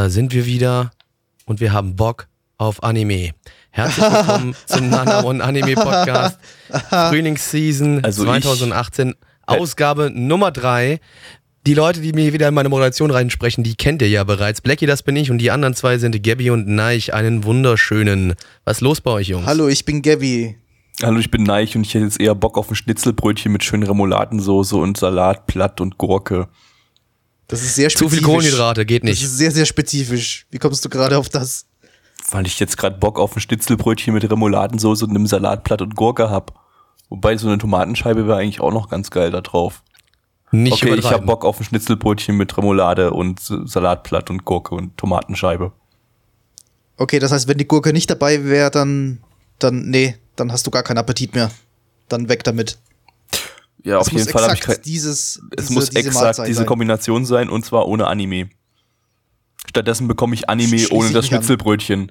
Da sind wir wieder und wir haben Bock auf Anime. Herzlich willkommen zum Nana One Anime Podcast Frühlingsseason Also ich- 2018, Ausgabe Nummer 3. Die Leute, die mir wieder in meine Moderation reinsprechen, die kennt ihr ja bereits. Blackie, das bin ich und die anderen zwei sind Gabby und Neich. Einen wunderschönen. Was ist los bei euch, Jungs? Hallo, ich bin Gabby. Hallo, ich bin Neich und ich hätte jetzt eher Bock auf ein Schnitzelbrötchen mit schönen Remouladensoße und Salat, Platt und Gurke. Das ist sehr Zu spezifisch. viel Kohlenhydrate, geht Das nicht. ist sehr, sehr spezifisch. Wie kommst du gerade auf das? Weil ich jetzt gerade Bock auf ein Schnitzelbrötchen mit Remouladensoße und einem Salatblatt und Gurke hab. Wobei so eine Tomatenscheibe wäre eigentlich auch noch ganz geil da drauf. Nicht okay, ich hab Bock auf ein Schnitzelbrötchen mit Remoulade und Salatblatt und Gurke und Tomatenscheibe. Okay, das heißt, wenn die Gurke nicht dabei wäre, dann, dann, nee, dann hast du gar keinen Appetit mehr. Dann weg damit. Ja, auf es muss jeden Fall habe ich exakt kein, dieses, Es diese, muss diese exakt Mahlzeit diese sein. Kombination sein und zwar ohne Anime. Stattdessen bekomme ich Anime Schließ ohne ich das. Schnitzelbrötchen.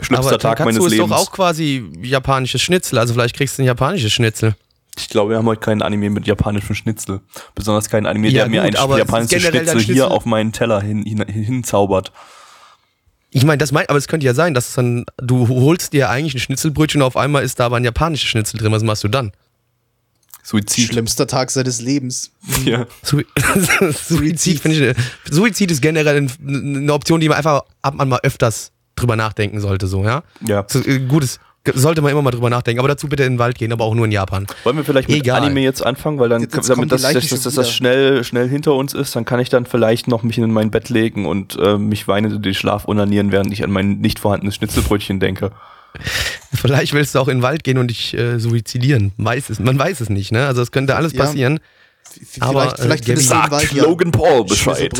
Schlimmster Aber Tag meines ist Lebens. doch auch quasi japanisches Schnitzel, also vielleicht kriegst du ein japanisches Schnitzel. Ich glaube, wir haben heute keinen Anime mit japanischem Schnitzel. Besonders keinen Anime, Ja, der mir gut, ein aber japanisches dein Schnitzel hier Schnitzel- auf meinen Teller hin, hin, hinzaubert. Ich meine, das mein, aber es könnte ja sein, dass dann, du holst dir eigentlich ein Schnitzelbrötchen und auf einmal ist da aber ein japanisches Schnitzel drin. Was machst du dann? Suizid. Schlimmster Tag seines Lebens. Ja. Sui Suizid, finde ich, Suizid ist generell ein- eine Option, die man einfach ab und an mal öfters drüber nachdenken sollte, so, ja? ja. So, äh, Gutes, sollte man immer mal drüber nachdenken, aber dazu bitte in den Wald gehen, aber auch nur in Japan. Wollen wir vielleicht mit Egal. Anime jetzt anfangen, weil dann, Jetzt- jetzt damit das, das, das, das, das schnell, schnell hinter uns ist, dann kann ich dann vielleicht noch mich in mein Bett legen und äh, mich weinend in den Schlaf unanieren, während ich an mein nicht vorhandenes Schnitzelbrötchen denke. Vielleicht willst du auch in den Wald gehen und dich äh, suizidieren. Weiß es, man weiß es nicht, ne? Also es könnte alles Ja. passieren. V- Aber, vielleicht äh, vielleicht im Sagt Wald ja Logan Paul Bescheid.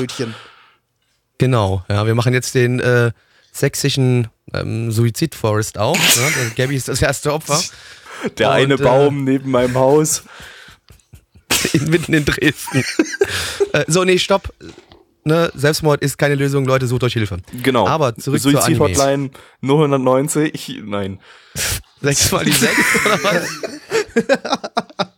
Genau, ja, wir machen jetzt den äh, sächsischen ähm, Suizid-Forest auf. Ne? Gabby ist das erste Opfer. Der Und, eine äh, Baum neben meinem Haus. in, mitten in Dresden. äh, so, nee, stopp. Ne, Selbstmord ist keine Lösung, Leute, sucht euch Hilfe. Genau. Aber zurück zur Anime. Suizid-Hotline 090. Nein. Sechs mal die sechs, oder was?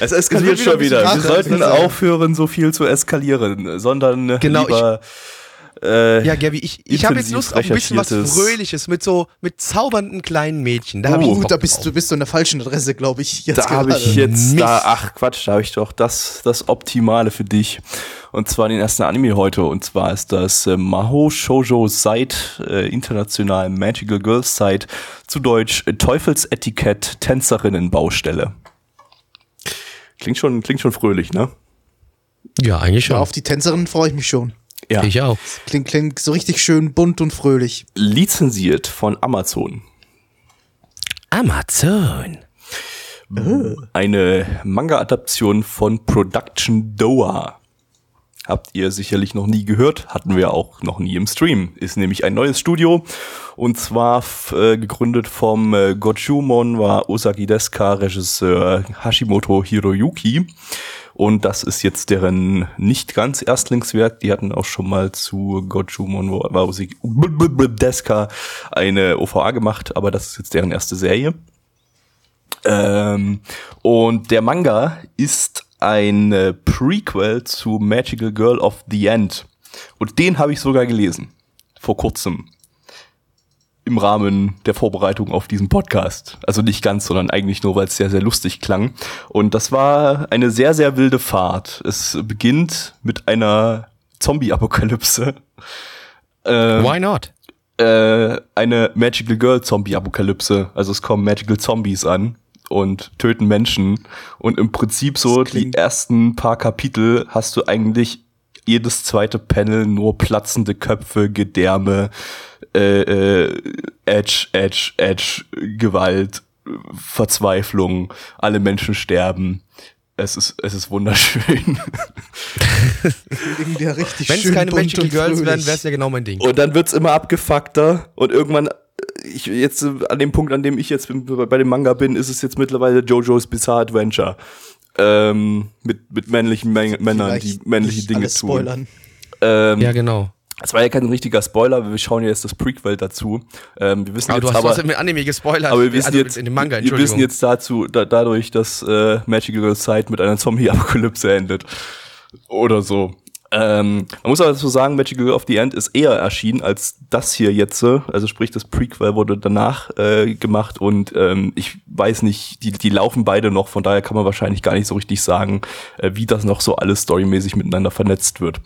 Es eskaliert schon wieder. Wir sollten ich aufhören, so viel zu eskalieren, sondern Genau, lieber äh, Ja, Gabby, ich, ich habe jetzt Lust auf ein bisschen was Fröhliches mit so mit zaubernden kleinen Mädchen. Da ich Oh, Gut, da bist du bist du an der falschen Adresse, glaube ich. Jetzt da habe ich jetzt Mist. da ach Quatsch, da habe ich doch das das optimale für dich und zwar den ersten Anime heute und zwar ist das äh, Maho Shoujo Site äh, international Magical Girls Site zu Deutsch äh, Teufelsetikett Tänzerinnen Baustelle. Klingt schon klingt schon fröhlich, ne? Ja, eigentlich Ja, schon. auf die Tänzerin freue ich mich schon. Ja. Ich auch. Klingt, klingt so richtig schön bunt und fröhlich. Lizenziert von Amazon. Amazon. Eine Manga-Adaption von Production Doa. Habt ihr sicherlich noch nie gehört, hatten wir auch noch nie im Stream. Ist nämlich ein neues Studio und zwar äh, gegründet vom äh, Gojumon war Osaki Deska Regisseur Hashimoto Hiroyuki und das ist jetzt deren nicht ganz Erstlingswerk. Die hatten auch schon mal zu war Osaki Deska eine OVA gemacht, aber das ist jetzt deren erste Serie. Ähm, und der Manga ist ein Prequel zu Magical Girl of the End. Und den habe ich sogar gelesen. Vor kurzem. Im Rahmen der Vorbereitung auf diesen Podcast. Also nicht ganz, sondern eigentlich nur, weil es sehr, sehr lustig klang. Und das war eine sehr, sehr wilde Fahrt. Es beginnt mit einer Zombie-Apokalypse. Ähm, Why not? äh, eine Magical Girl Zombie Apokalypse. Also es kommen Magical Zombies an und töten Menschen. Und im Prinzip so die ersten paar Kapitel hast du eigentlich jedes zweite Panel nur platzende Köpfe, Gedärme, äh, äh, Edge, Edge, Edge, Gewalt, Verzweiflung, alle Menschen sterben. Es ist, es ist wunderschön. Irgendwie richtig Wenn es keine Magical und Girls fröhlich. wären, wäre es ja genau mein Ding. Und dann wird's immer abgefuckter und irgendwann, äh, ich jetzt äh, an dem Punkt, an dem ich jetzt bin, bei dem Manga bin, ist es jetzt mittlerweile JoJo's Bizarre Adventure. Ähm, mit, mit männlichen Mä Männern, die männliche Dinge alles tun. spoilern. Ähm, Ja, genau. Es war ja kein richtiger Spoiler, wir schauen ja jetzt das Prequel dazu. Ähm, wir wissen Aber du jetzt hast aber, mit Anime gespoilert. aber wir wissen also jetzt, in dem Manga, wir wissen jetzt dazu, da, dadurch, dass äh, Magical Sight mit einer Zombie-Apokalypse endet. Oder so. Ähm, man muss aber dazu sagen, Magical Girl of the End ist eher erschienen als das hier jetzt. äh, Also sprich, das Prequel wurde danach äh, gemacht und ähm, ich weiß nicht, die, die laufen beide noch, von daher kann man wahrscheinlich gar nicht so richtig sagen, äh, wie das noch so alles storymäßig miteinander vernetzt wird.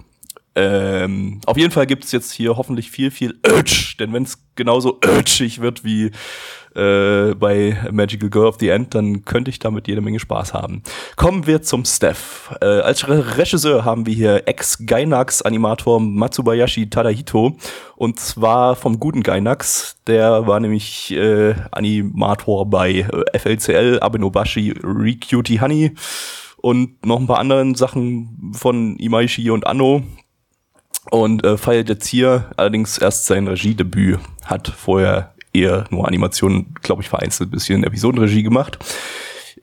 Ähm, auf jeden Fall gibt's jetzt hier hoffentlich viel, viel Urge, denn wenn es genauso urgig wird wie äh, bei Magical Girl of the End, dann könnte ich damit jede Menge Spaß haben. Kommen wir zum Steph. Äh, als Re Regisseur haben wir hier Ex-Gainax-Animator Matsubayashi Tadahito und zwar vom guten Gainax. Der war nämlich äh, Animator bei äh, FLCL, Abenobashi, Recutie Honey und noch ein paar anderen Sachen von Imaishi und Anno und äh, feiert jetzt hier allerdings erst sein Regiedebüt, hat vorher eher nur Animationen, glaube ich, vereinzelt ein bisschen Episodenregie gemacht.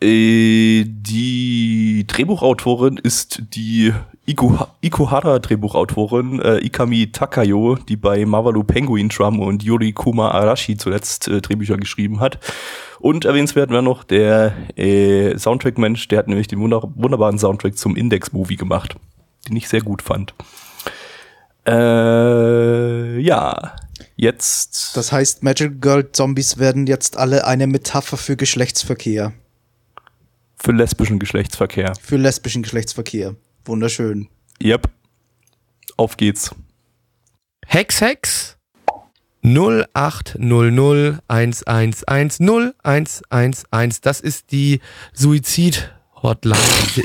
Äh, die Drehbuchautorin ist die Ikuha- Ikuhara Drehbuchautorin äh, Ikami Takayo, die bei Mavalu Penguin Drum und Yuri Kuma Arashi zuletzt äh, Drehbücher geschrieben hat. Und erwähnenswert wäre noch der äh, Soundtrack-Mensch, der hat nämlich den wunder wunderbaren Soundtrack zum Index-Movie gemacht, den ich sehr gut fand. Äh, ja, jetzt. Das heißt, Magical Girl Zombies werden jetzt alle eine Metapher für Geschlechtsverkehr. für lesbischen Geschlechtsverkehr. Für lesbischen Geschlechtsverkehr. Wunderschön. Yep. Auf geht's. Hex Hex 0800111011. Das ist die Suizid Hotline,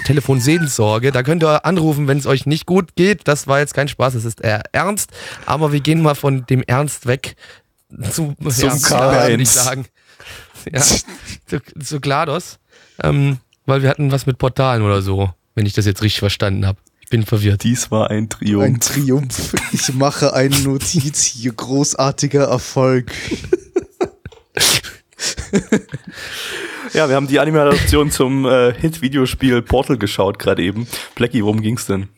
Telefon Seelsorge. Da könnt ihr anrufen, wenn es euch nicht gut geht. Das war jetzt kein Spaß, das ist eher ernst. Aber wir gehen mal von dem Ernst weg zu, Zum ja, K1. würde ich sagen. Ja, zu, zu GLaDOS. Ähm, weil wir hatten was mit Portalen oder so, wenn ich das jetzt richtig verstanden habe. Ich bin verwirrt. Dies war ein Triumph. Ein Triumph. Ich mache eine Notiz hier. Großartiger Erfolg. ja, wir haben die Anime-Adaption zum äh, Hit-Videospiel Portal geschaut gerade eben. Blackie, worum ging's denn?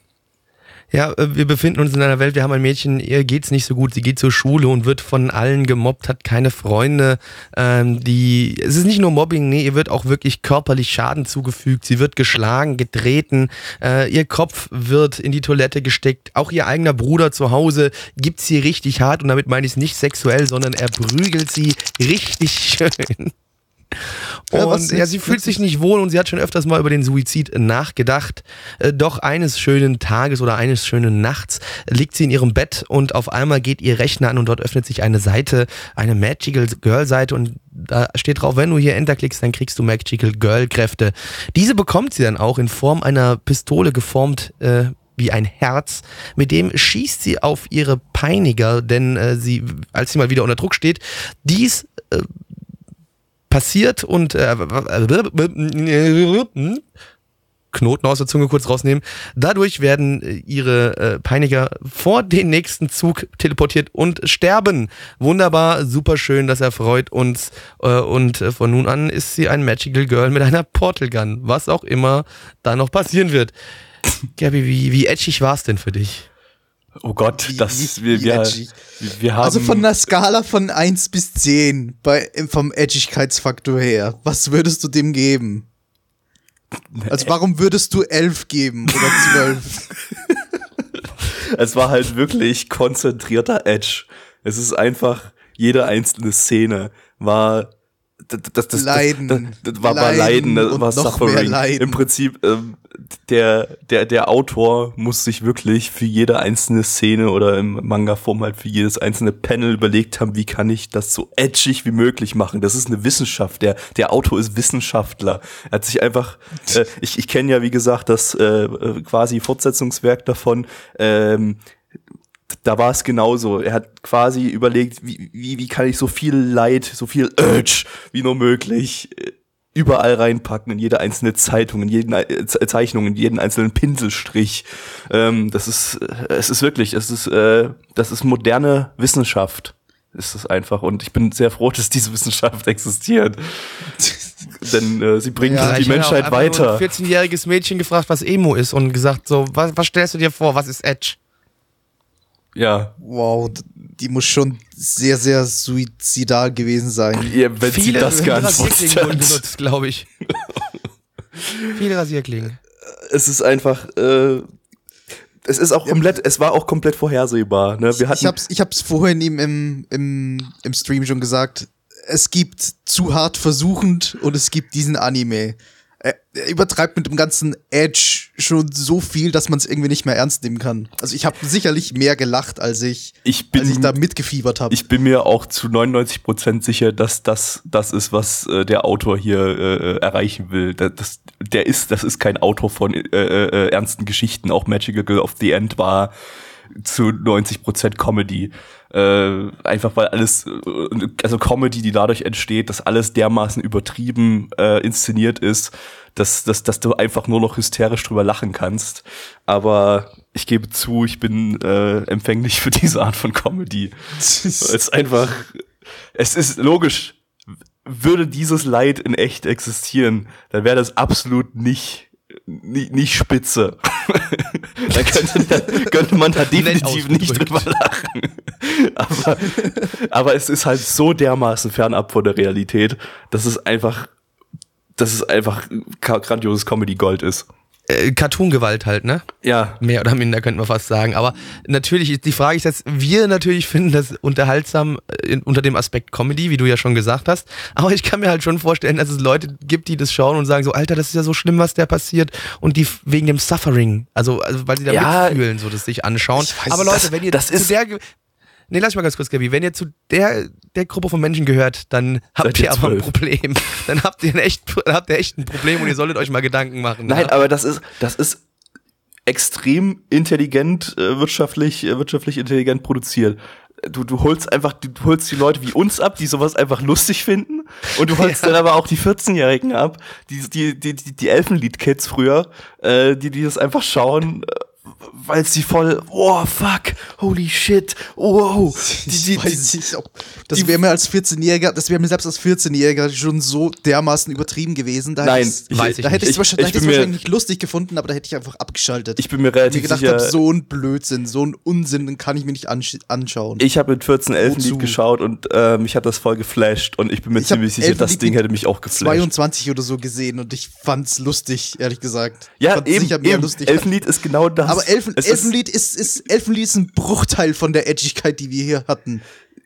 Ja, äh, wir befinden uns in einer Welt, wir haben ein Mädchen, ihr geht's nicht so gut, sie geht zur Schule und wird von allen gemobbt, hat keine Freunde, ähm, die, es ist nicht nur Mobbing, nee, ihr wird auch wirklich körperlich Schaden zugefügt, sie wird geschlagen, getreten, äh, ihr Kopf wird in die Toilette gesteckt, auch ihr eigener Bruder zu Hause gibt sie richtig hart und damit meine ich es nicht sexuell, sondern er prügelt sie richtig schön. Ja, Und ja, jetzt sie fühlt sich nicht wohl und sie hat schon öfters mal über den Suizid nachgedacht. Äh, Doch eines schönen Tages oder eines schönen Nachts liegt sie in ihrem Bett und auf einmal geht ihr Rechner an und dort öffnet sich eine Seite, eine Magical Girl Seite und da steht drauf, wenn du hier Enter klickst, dann kriegst du Magical Girl Kräfte. Diese bekommt sie dann auch in Form einer Pistole geformt, äh, wie ein Herz. Mit dem schießt sie auf ihre Peiniger, denn äh, sie, als sie mal wieder unter Druck steht, dies äh, passiert und äh, Knoten aus der Zunge kurz rausnehmen. Dadurch werden äh, ihre äh, Peiniger vor den nächsten Zug teleportiert und sterben. Wunderbar, super schön, das erfreut uns. Äh, und von nun an ist sie ein Magical Girl mit einer Portal Gun, was auch immer da noch passieren wird. Gabby, wie, wie edgig war es denn für dich? Oh Gott, das, wir, wie wir, wir haben. Also von einer Skala von 1 bis 10 bei, vom Edgigkeitsfaktor her, was würdest du dem geben? Also warum würdest du 11 geben oder 12? es war halt wirklich konzentrierter Edge. Es ist einfach, jede einzelne Szene war das, das, Leiden. Das, das, war, Leiden Leiden, das war noch mehr Suffering. Leiden. Im Prinzip, ähm, der, der, der Autor muss sich wirklich für jede einzelne Szene oder im Manga-Form halt für jedes einzelne Panel überlegt haben, wie kann ich das so edgig wie möglich machen. Das ist eine Wissenschaft. Der, der Autor ist Wissenschaftler. Er hat sich einfach, äh, ich, ich kenne ja, wie gesagt, das äh, äh, quasi Fortsetzungswerk davon. Ähm, da war es genauso. Er hat quasi überlegt, wie, wie, wie kann ich so viel Leid, so viel Urge wie nur möglich äh, überall reinpacken, in jede einzelne Zeitung, in jeden äh, Ze- Zeichnung, in jeden einzelnen Pinselstrich. Ähm, das ist, äh, es ist wirklich, es ist, äh, das ist moderne Wissenschaft. Ist es einfach. Und ich bin sehr froh, dass diese Wissenschaft existiert. Denn äh, sie bringt Ja, die Ich Menschheit einfach nur weiter. ein 14-jähriges Mädchen gefragt, was Emo ist und gesagt so, was, was stellst du dir vor, was ist Edge? Ja. Wow, die muss schon sehr, sehr suizidal gewesen sein. ja wenn sie Viele das geantwortet Rasierklingen wurden hat. genutzt, glaube ich. Viele Rasierklingen. es ist einfach, äh, es ist auch komplett, es war auch komplett vorhersehbar. Ne? Wir hatten, Ich hab's, ich hab's vorhin ihm im, im, im Stream schon gesagt. Es gibt zu hart versuchend und es gibt diesen Anime. Er, er übertreibt mit dem ganzen Edge schon so viel, dass man es irgendwie nicht mehr ernst nehmen kann. Also ich habe sicherlich mehr gelacht, als ich, ich bin, als ich da mitgefiebert habe. ich bin mir auch zu 99% sicher, dass das das ist, was äh, der Autor hier äh, erreichen will. Das, das, der ist, das ist kein Autor von äh, äh, ernsten Geschichten. Auch Magical Girl of the End war zu 90% Comedy. Äh, einfach weil alles, äh, also Comedy, die dadurch entsteht, dass alles dermaßen übertrieben äh, inszeniert ist, dass, dass, dass du einfach nur noch hysterisch drüber lachen kannst. Aber ich gebe zu, ich bin äh, empfänglich für diese Art von Comedy. Es ist einfach, es ist logisch, würde dieses Leid in echt existieren, dann wäre das absolut nicht, nicht, nicht spitze. dann könnte, dann könnte man da definitiv nicht drüber lachen. aber, aber es ist halt so dermaßen fernab von der Realität, dass es einfach, dass es einfach grandioses Comedy-Gold ist. Äh, Cartoon-Gewalt halt, ne? Ja, Mehr oder minder könnte man fast sagen. Aber natürlich ist die Frage ist, dass wir natürlich finden das unterhaltsam äh, in, unter dem Aspekt Comedy, wie du ja schon gesagt hast. Aber ich kann mir halt schon vorstellen, dass es Leute gibt, die das schauen und sagen so, Alter, das ist ja so schlimm, was da passiert. Und die wegen dem Suffering, also, also weil sie da Ja, mitfühlen, so das sich anschauen. weiß, Aber Leute, das- wenn ihr das zu ist- der Ge- Nee, lass mich mal ganz kurz, Gabi. Wenn ihr zu der, der Gruppe von Menschen gehört, dann habt Seid ihr ihr aber ein. Problem. Dann habt ihr, ein echt, habt ihr echt ein Problem und ihr solltet euch mal Gedanken machen. Nein, ja? aber das ist, das ist extrem intelligent, äh, wirtschaftlich, äh, wirtschaftlich intelligent produziert. Du, du holst einfach, du holst die Leute wie uns ab, die sowas einfach lustig finden. Und du holst Ja. dann aber auch die 14-Jährigen ab, die, die, die, die, die Elfenlied-Kids früher, äh, die, die das einfach schauen, äh, weil sie voll, oh fuck, holy shit, wow. Die, die, die, nicht, ob, das wäre mir als 14-Jähriger, das wäre mir selbst als 14-Jähriger schon so dermaßen übertrieben gewesen. Da Nein, ich- weiß ich da hätte ich es wahrscheinlich, Ich da mir- wahrscheinlich nicht lustig gefunden, aber da hätte ich einfach abgeschaltet. ich bin mir mir relativ gedacht sicher. habe, so ein Blödsinn, so ein Unsinn, den kann ich mir nicht ansch anschauen. Ich habe mit 14 Wozu? Elfenlied geschaut und äh, mich hat das voll geflasht und ich bin mir Ich hab ziemlich sicher, das Ding hätte mich auch geflasht. 22 oder so gesehen und ich fand's lustig, ehrlich gesagt. Ja, eben, sicher mehr eben. lustig. Elfenlied ist genau das. aber Elfen, Es ist- Elfenlied ist, ist, Elfenlied ist ein Bruchteil von der Edgigkeit, die wir hier hatten.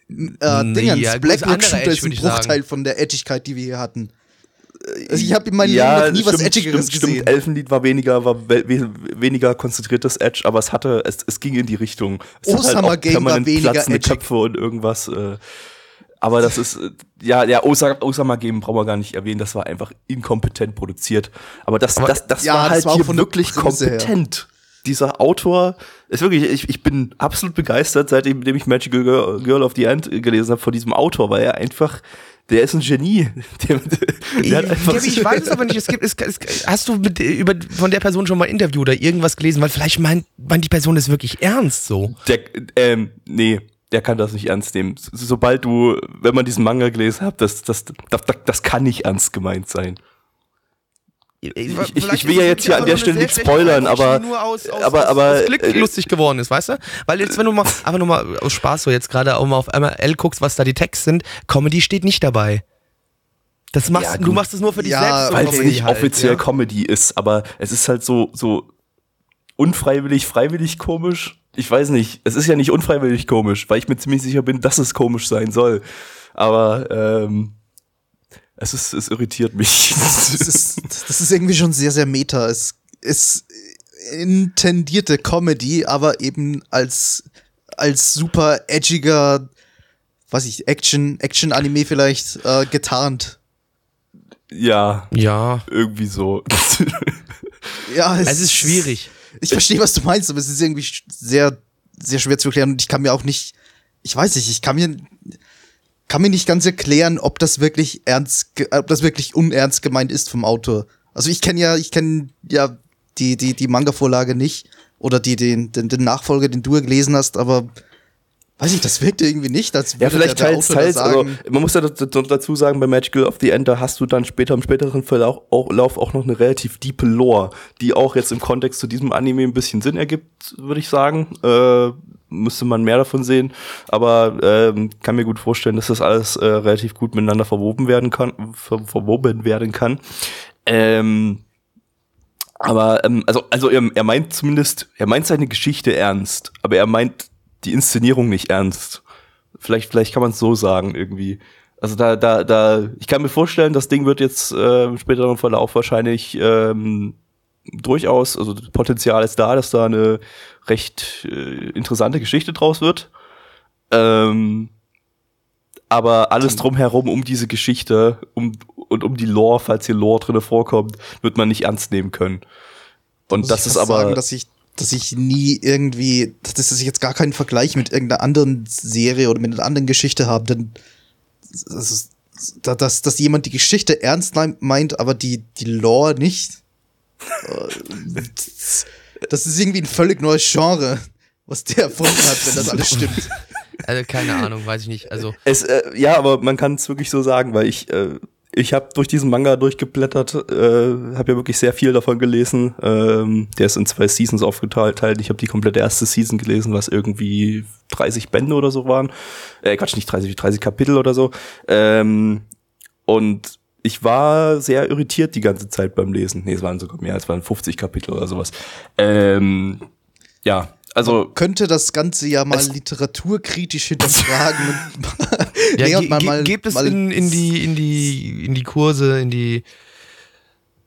Äh, Nee, Dingens, ja, gut, Black ist Rock anderer Shooter Edge, ist ein. Bruchteil von der Edgigkeit, die wir hier hatten. Also ich habe in meinem ja, Leben noch nie was stimmt, Edgigeres stimmt, gesehen. Stimmt. Elfenlied war weniger, war we we weniger konzentriertes Edge, aber es hatte, es, es ging in die Richtung. Es Osama auch Game war weniger platzende edgig. Köpfe und irgendwas. Äh, aber das ist, äh, ja, ja, Osama, Osama Game brauchen wir gar nicht erwähnen, das war einfach inkompetent produziert. Aber das, Aber- das, das ja, war das halt war auch hier wirklich Prämisse her. Dieser Autor ist wirklich, ich, ich bin absolut begeistert, seitdem dem ich Magical Girl, Girl of the End gelesen habe, von diesem Autor, weil er einfach, der ist ein Genie. Der, der einfach Gabi, ich weiß es aber nicht. Es gibt, es, es, hast du mit, über, von der Person schon mal ein Interview oder irgendwas gelesen? Weil vielleicht meint, meint die Person das wirklich ernst so. Der, ähm, nee, der kann das nicht ernst nehmen. So- Sobald du, wenn man diesen Manga gelesen hat, das, das, das, das, das kann nicht ernst gemeint sein. Ich, ich- ich will ja jetzt hier an der Stelle nichts spoilern, aber- aus, aus, aber- aus, aber, Glück äh, lustig geworden ist, weißt du? Weil jetzt, wenn du mal, einfach nur mal aus Spaß so jetzt gerade auch mal auf ML guckst, was da die Texte sind, Comedy steht nicht dabei. Das machst, Ja, du machst es nur für dich Ja, selbst. Weil es nicht halt, offiziell ja. Comedy ist, aber es ist halt so, so unfreiwillig, freiwillig komisch. Ich weiß nicht, es ist ja nicht unfreiwillig komisch, weil ich mir ziemlich sicher bin, dass es komisch sein soll. Aber ähm, es ist, es irritiert mich. Das ist, das ist irgendwie schon sehr, sehr meta. Es ist intendierte Comedy, aber eben als, als super edgiger, was ich, Action, Action-Anime vielleicht äh, getarnt. ja, Ja, irgendwie so. Ja, es ist schwierig. Ich verstehe, was du meinst, aber es ist irgendwie sehr, sehr schwer zu erklären und ich kann mir auch nicht, ich weiß nicht, ich kann mir, kann mir nicht ganz erklären, ob das wirklich ernst, ge- ob das wirklich unernst gemeint ist vom Autor. Also ich kenne ja, ich kenne ja die, die, die Manga-Vorlage nicht oder die, den, den, den Nachfolger, den du ja gelesen hast, aber weiß ich, das wirkt irgendwie nicht, als Ja, vielleicht der, der teils, Autor teils. Also, man muss ja dazu dazu sagen, bei Magical of the End, da hast du dann später im späteren Verlauf auch, Lauf auch noch eine relativ diepe Lore, die auch jetzt im Kontext zu diesem Anime ein bisschen Sinn ergibt, würde ich sagen. Äh, müsste man mehr davon sehen. Aber ähm, kann mir gut vorstellen, dass das alles äh, relativ gut miteinander verwoben werden kann, ver verwoben werden kann. Ähm, aber ähm, also also er, er meint zumindest, er meint seine Geschichte ernst, aber er meint die Inszenierung nicht ernst. Vielleicht vielleicht kann man es so sagen irgendwie. Also da da da ich kann mir vorstellen, das Ding wird jetzt äh, im späteren Verlauf wahrscheinlich ähm, durchaus, also das Potenzial ist da, dass da eine recht äh, interessante Geschichte draus wird. Ähm, aber alles drumherum um diese Geschichte um, und um die Lore, falls hier Lore drinne vorkommt, wird man nicht ernst nehmen können. Und muss das ich ist aber sagen, dass ich, dass ich nie irgendwie, dass ich jetzt gar keinen Vergleich mit irgendeiner anderen Serie oder mit einer anderen Geschichte habe, denn das ist, da- dass, dass jemand die Geschichte ernst meint, aber die, die Lore nicht. Äh, Das ist irgendwie ein völlig neues Genre, was der erfunden hat, wenn das alles stimmt. Also keine Ahnung, weiß ich nicht. Also Es, äh, ja, aber man kann es wirklich so sagen, weil ich, äh, ich habe durch diesen Manga durchgeblättert, äh, habe ja wirklich sehr viel davon gelesen. Ähm, der ist in zwei Seasons aufgeteilt. Ich habe die komplette erste Season gelesen, was irgendwie 30 Bände oder so waren. Äh, Quatsch, nicht 30, 30 Kapitel oder so. Ähm, und ich war sehr irritiert die ganze Zeit beim Lesen. Nee, es waren sogar mehr, es waren 50 Kapitel oder sowas. Ähm, ja, also Könnte das Ganze ja mal literaturkritisch hinterfragen. und- ja, Nee, und ge mal- ge gebt es mal- in, in, die, in, die, in die Kurse, in die,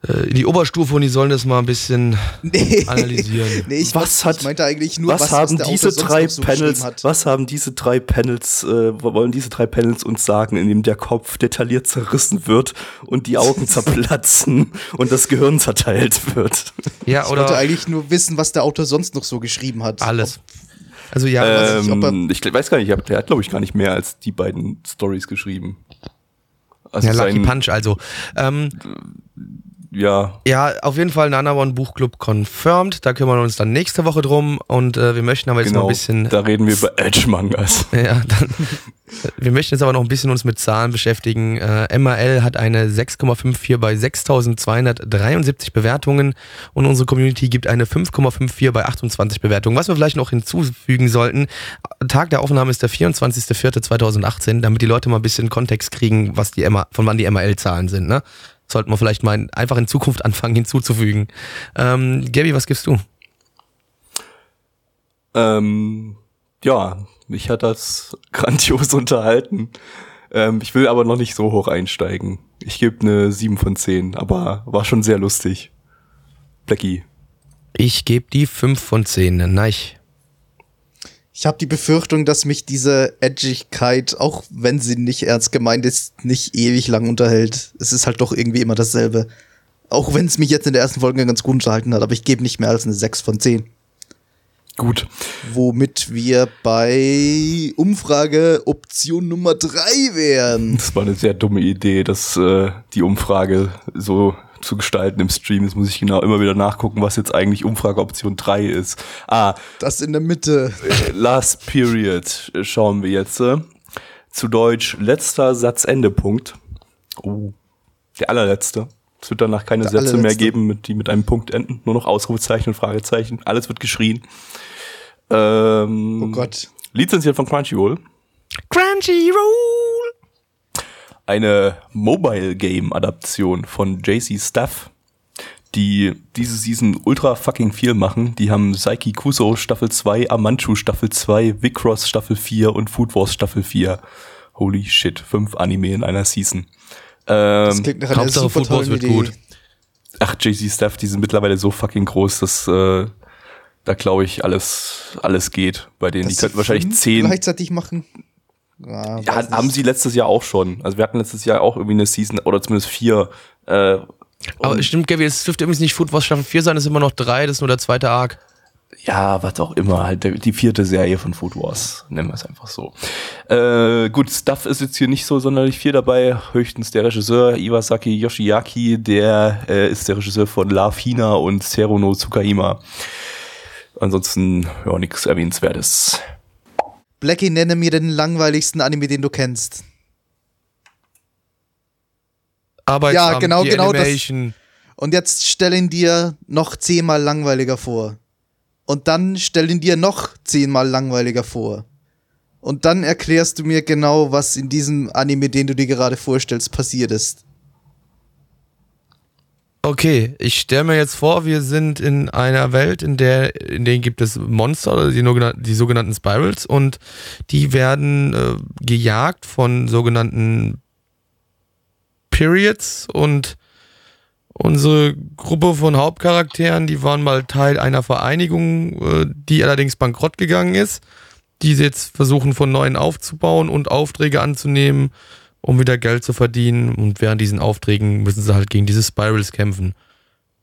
die Oberstufe und die sollen das mal ein bisschen Nee. analysieren. Nee, ich, Was ich hat- meinte eigentlich nur, was, was, haben was der diese drei so Panels, hat. was haben diese drei Panels, äh, wollen diese drei Panels uns sagen, in dem der Kopf detailliert zerrissen wird und die Augen zerplatzen und das Gehirn zerteilt wird? Ja, Ich wollte oder eigentlich nur wissen, was der Autor sonst noch so geschrieben hat. alles. Also ja, weiß nicht, ob er- Ähm, ich weiß gar nicht, ich der hat glaube ich gar nicht mehr als die beiden Stories geschrieben. Also ja, Lucky Punch also. Ähm, Ja, Ja, auf jeden Fall Nana One Buchclub confirmed. Da kümmern wir uns dann nächste Woche drum. Und äh, wir möchten aber jetzt genau. noch ein bisschen. Da reden wir über Edge-Mangas. Ja, dann, wir möchten jetzt aber noch ein bisschen uns mit Zahlen beschäftigen. Äh, MRL hat eine 6,54 bei 6.273 Bewertungen und unsere Community gibt eine 5,54 bei 28 Bewertungen. Was wir vielleicht noch hinzufügen sollten, Tag der Aufnahme ist der 24.04.2018, damit die Leute mal ein bisschen Kontext kriegen, was die MA, von wann die MRL-Zahlen sind. Ne? Sollten wir vielleicht mal in, einfach in Zukunft anfangen hinzuzufügen. Ähm, Gabby, was gibst du? Ähm, ja, mich hat das grandios unterhalten. Ähm, ich will aber noch nicht so hoch einsteigen. Ich gebe eine 7 von 10, aber war schon sehr lustig. Blackie. Ich gebe die 5 von 10. Nein. Ich habe die Befürchtung, dass mich diese Edgigkeit, auch wenn sie nicht ernst gemeint ist, nicht ewig lang unterhält. Es ist halt doch irgendwie immer dasselbe. Auch wenn es mich jetzt in der ersten Folge ganz gut unterhalten hat, aber ich gebe nicht mehr als eine 6 von 10. Gut. Womit wir bei Umfrage Option Nummer 3 wären. Das war eine sehr dumme Idee, dass äh, die Umfrage so zu gestalten im Stream. Jetzt muss ich genau immer wieder nachgucken, was jetzt eigentlich Umfrageoption 3 ist. Ah, Das in der Mitte. äh, Last Period schauen wir jetzt. Äh. Zu Deutsch letzter Satzendepunkt. Oh, der allerletzte. Es wird danach keine Der Sätze mehr allerletzte. geben, mit, die mit einem Punkt enden. Nur noch Ausrufezeichen und Fragezeichen. Alles wird geschrien. Ähm, Oh Gott. Lizenziert von Crunchyroll. Crunchyroll! Eine Mobile Game Adaption von JC Staff, die diese Season ultra fucking viel machen. Die haben Saiki Kuso Staffel 2, Amanchu Staffel 2, Vicross Staffel 4 und Food Wars Staffel 4. Holy shit, fünf Anime in einer Season. Das Ähm, klingt nach einer super Football tollen wird Idee. gut. ach, JC Staff, die sind mittlerweile so fucking groß, dass äh, da glaube ich alles alles geht bei denen. Dass die könnten wahrscheinlich zehn gleichzeitig machen. Ja, Ja, haben sie letztes Jahr auch schon. Also wir hatten letztes Jahr auch irgendwie eine Season oder zumindest vier. Äh, Aber stimmt, Gabby, es dürfte übrigens nicht Food Wars Staffel 4 sein, es ist immer noch 3, das ist nur der zweite Arc. ja, was auch immer, halt die vierte Serie von Food Wars, nennen wir es einfach so. Äh, gut, Stuff ist jetzt hier nicht so sonderlich viel dabei, höchstens der Regisseur Iwasaki Yoshiaki, der äh, ist der Regisseur von La Fina und Zero no Tsukaima. Ansonsten, ja, nichts Erwähnenswertes. Blackie, nenne mir den langweiligsten Anime, den du kennst. Arbeitsamt, Ja, genau, genau das- Animation. Und jetzt stell ihn dir noch zehnmal langweiliger vor. Und dann stell ihn dir noch zehnmal langweiliger vor. Und dann erklärst du mir genau, was in diesem Anime, den du dir gerade vorstellst, passiert ist. Okay, ich stelle mir jetzt vor, wir sind in einer Welt, in der in der gibt es Monster oder die, sogenannten- die sogenannten Spirals und die werden äh, gejagt von sogenannten Periods und unsere Gruppe von Hauptcharakteren, die waren mal Teil einer Vereinigung, äh, die allerdings bankrott gegangen ist, die sie jetzt versuchen von neuem aufzubauen und Aufträge anzunehmen, um wieder Geld zu verdienen. Und während diesen Aufträgen müssen sie halt gegen diese Spirals kämpfen.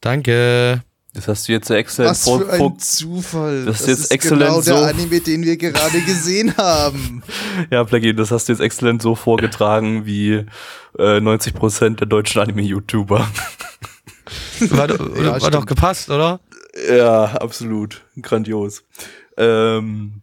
Danke. Das hast du jetzt exzellent Was vor, für ein Zufall. das ist jetzt exzellent genau der so- Anime, den wir gerade gesehen haben. Ja, Blackie, das hast du jetzt exzellent so vorgetragen wie äh, 90% der deutschen Anime-YouTuber. War, Ja, war doch gepasst, oder? Ja, absolut. Grandios. Ähm,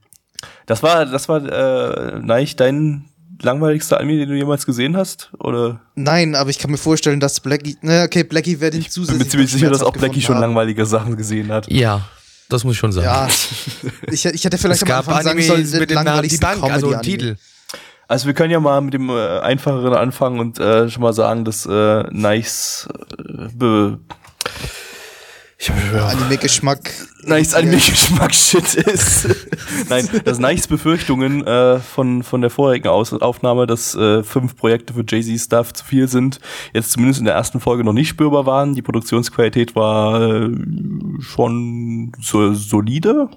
das war, das war, äh, Neich, dein langweiligster Anime, den du jemals gesehen hast? Oder? Nein, aber ich kann mir vorstellen, dass Blackie. Na, okay, Blackie wird ihn Ich bin zusätzlich. mir ziemlich sicher, dass auch Blackie schon haben. langweilige Sachen gesehen hat. Ja, das muss ich schon sagen. Ja, ich, ich hätte vielleicht es am Anfang sagen Animes sollen, mit dem Namen Die langweiligsten Bank, also ein Comedy-Anime. Titel. Also wir können ja mal mit dem äh, einfacheren anfangen und äh, schon mal sagen, dass äh, Nice äh, be ich hab, Anime-Geschmack. Nice Anime-Geschmack Shit ist. Nein, dass Nice Befürchtungen äh, von, von der vorherigen Aus Aufnahme, dass äh, fünf Projekte für Jay-Z Stuff zu viel sind, jetzt zumindest in der ersten Folge noch nicht spürbar waren. Die Produktionsqualität war äh, schon so, solide.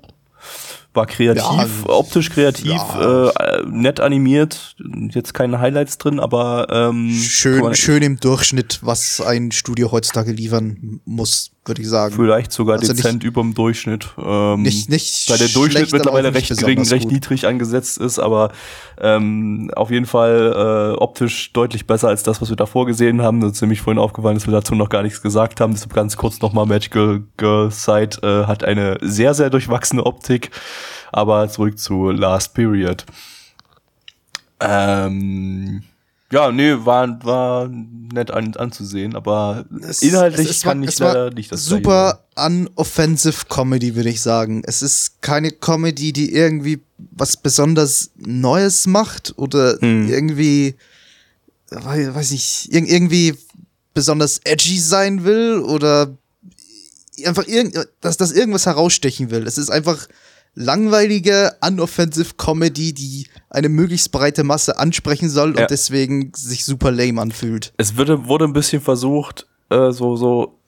War kreativ, Ja, optisch kreativ, ja. äh, nett animiert, jetzt keine Highlights drin, aber ähm, Schön, schön im Durchschnitt, was ein Studio heutzutage liefern muss, würde ich sagen. vielleicht sogar Also nicht- dezent über dem Durchschnitt. Ähm, Nicht, nicht da der Durchschnitt mittlerweile nicht recht gering, recht gut. niedrig angesetzt ist, aber ähm, auf jeden Fall äh, optisch deutlich besser als das, was wir davor gesehen haben. Das ist nämlich vorhin aufgefallen, dass wir dazu noch gar nichts gesagt haben. Deshalb ganz kurz nochmal, Magical Girl Side äh, hat eine sehr, sehr durchwachsene Optik. Aber zurück zu Last Period. Ähm, ja, nee, war, war nett an, anzusehen, aber Es- inhaltlich es- es kann war- ich es war leider nicht das. Super unoffensive Comedy, würde ich sagen. Es ist keine Comedy, die irgendwie was besonders Neues macht oder Hm. irgendwie, wei- weiß nicht, irg irgendwie besonders edgy sein will oder einfach irgend, dass das irgendwas herausstechen will. Es ist einfach langweilige, unoffensive Comedy, die eine möglichst breite Masse ansprechen soll Ja. und deswegen sich super lame anfühlt. es wurde, wurde ein bisschen versucht, äh, so, so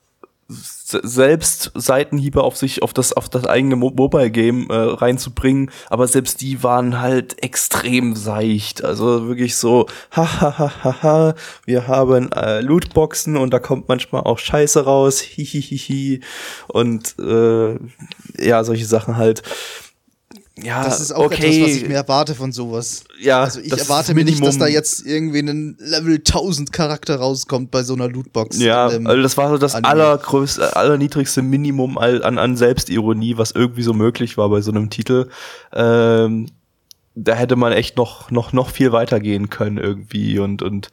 selbst Seitenhiebe auf sich, auf das, auf das eigene Mo Mobile Game äh, reinzubringen, aber selbst die waren halt extrem seicht. Also wirklich so, ha, ha, ha, ha, ha, wir haben äh, Lootboxen und da kommt manchmal auch Scheiße raus, hihihihi. Und äh, ja, solche Sachen halt. Ja, Das ist auch okay. etwas, was ich mir erwarte von sowas. Ja, Also ich erwarte mir nicht, dass da jetzt irgendwie ein Level 1000 Charakter rauskommt bei so einer Lootbox. Ja, Ähm, also das war so das Anime. allergrößte, allerniedrigste Minimum an, an Selbstironie, was irgendwie so möglich war bei so einem Titel. Ähm, da hätte man echt noch, noch, noch viel weiter gehen können irgendwie und, und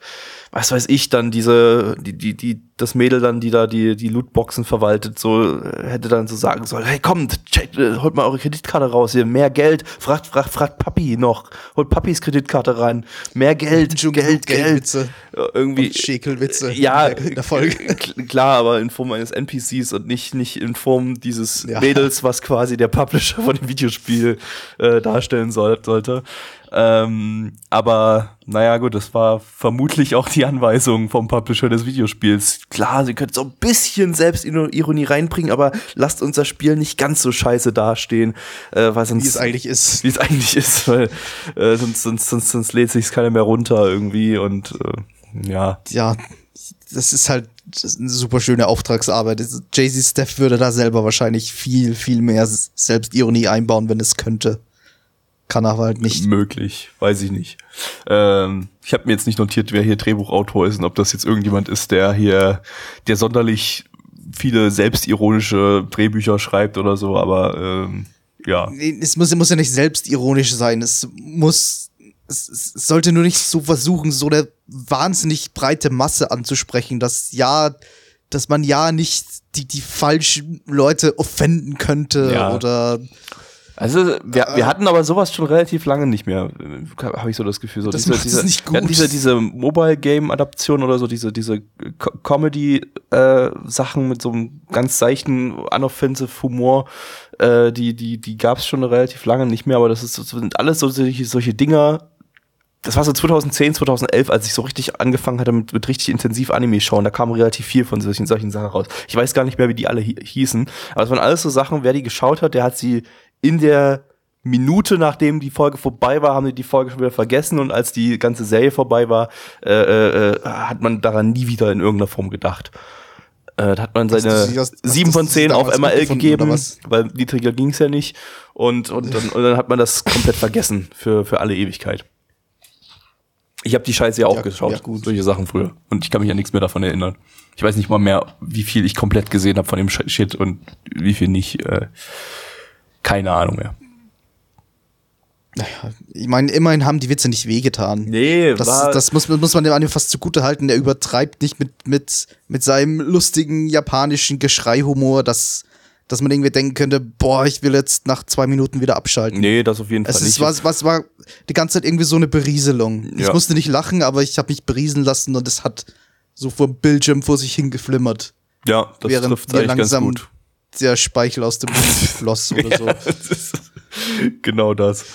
was weiß ich dann, diese, die, die, die, das Mädel dann, die da die, die Lootboxen verwaltet, so, äh, hätte dann so sagen sollen, hey, kommt, check, äh, holt mal eure Kreditkarte raus, hier, mehr Geld, fragt, fragt, fragt Papi noch, holt Papis Kreditkarte rein, mehr Geld, Geld, Geld, Äh, irgendwie. und Schäkelwitze Ja, in der, Folge. klar, aber in Form eines NPCs und nicht, nicht in Form dieses Ja. Mädels, was quasi der Publisher von dem Videospiel äh, darstellen soll, sollte. Ähm, aber naja, gut, das war vermutlich auch die Anweisung vom Publisher des Videospiels. Klar, sie können so ein bisschen Selbstironie reinbringen, aber lasst unser Spiel nicht ganz so scheiße dastehen, äh, weil sonst Wie es eigentlich ist. wie es eigentlich ist, weil äh, sonst, sonst, sonst, sonst lädt sich's keiner mehr runter irgendwie und äh, ja. Ja, das ist halt das ist eine super schöne Auftragsarbeit. Jay-Z Steph würde da selber wahrscheinlich viel, viel mehr Selbstironie einbauen, wenn es könnte. Kann er aber halt nicht. Möglich, weiß ich nicht. Ähm, ich habe mir jetzt nicht notiert, wer hier Drehbuchautor ist und ob das jetzt irgendjemand ist, der hier, der sonderlich viele selbstironische Drehbücher schreibt oder so, aber ähm, ja. Nee, Es muss, muss ja nicht selbstironisch sein. Es muss, es, es sollte nur nicht so versuchen, so eine wahnsinnig breite Masse anzusprechen, dass ja, dass man ja nicht die, die falschen Leute offenden könnte Ja. oder Also wir, wir hatten aber sowas schon relativ lange nicht mehr, habe ich so das Gefühl. So Das diese, diese, nicht Wir hatten gut. diese, diese Mobile-Game-Adaption oder so, diese, diese Co Comedy-Sachen mit so einem ganz seichten, unoffensive Humor, äh, die, die, die gab es schon relativ lange nicht mehr, aber das, ist, das sind alles so solche, solche Dinger, das war so 2010, 2011, als ich so richtig angefangen hatte mit, mit richtig intensiv Anime schauen. Da kam relativ viel von solchen, solchen Sachen raus. Ich weiß gar nicht mehr, wie die alle hi hießen. Aber es waren alles so Sachen, wer die geschaut hat, der hat sie in der Minute, nachdem die Folge vorbei war, haben die die Folge schon wieder vergessen und als die ganze Serie vorbei war, äh, äh, äh, hat man daran nie wieder in irgendeiner Form gedacht. Äh, da hat man Hast du seine hast- hast 7 du von sie 10 auf MRL gegeben, weil niedriger ging es ja nicht. Und, und, und, und dann hat man das komplett vergessen für, für alle Ewigkeit. Ich habe die Scheiße ja auch Ja, geschaut, ja, gut. solche Sachen früher. Und ich kann mich ja nichts mehr davon erinnern. Ich weiß nicht mal mehr, wie viel ich komplett gesehen habe von dem Shit und wie viel nicht. Äh, keine Ahnung mehr. ich meine, immerhin haben die Witze nicht wehgetan. Nee, Das, war, das muss, muss man dem Anime fast zugute halten. Der übertreibt nicht mit, mit, mit seinem lustigen japanischen Geschreihumor, dass, dass man irgendwie denken könnte, boah, ich will jetzt nach zwei Minuten wieder abschalten. nee, das auf jeden Fall Es nicht. ist, was, was war die ganze Zeit irgendwie so eine Berieselung. Ich Ja. musste nicht lachen, aber ich habe mich beriesen lassen und es hat so vor dem Bildschirm vor sich hingeflimmert. ja, das während trifft wir eigentlich ganz langsam gut. Der Speichel aus dem Mund floss oder so. Das genau das.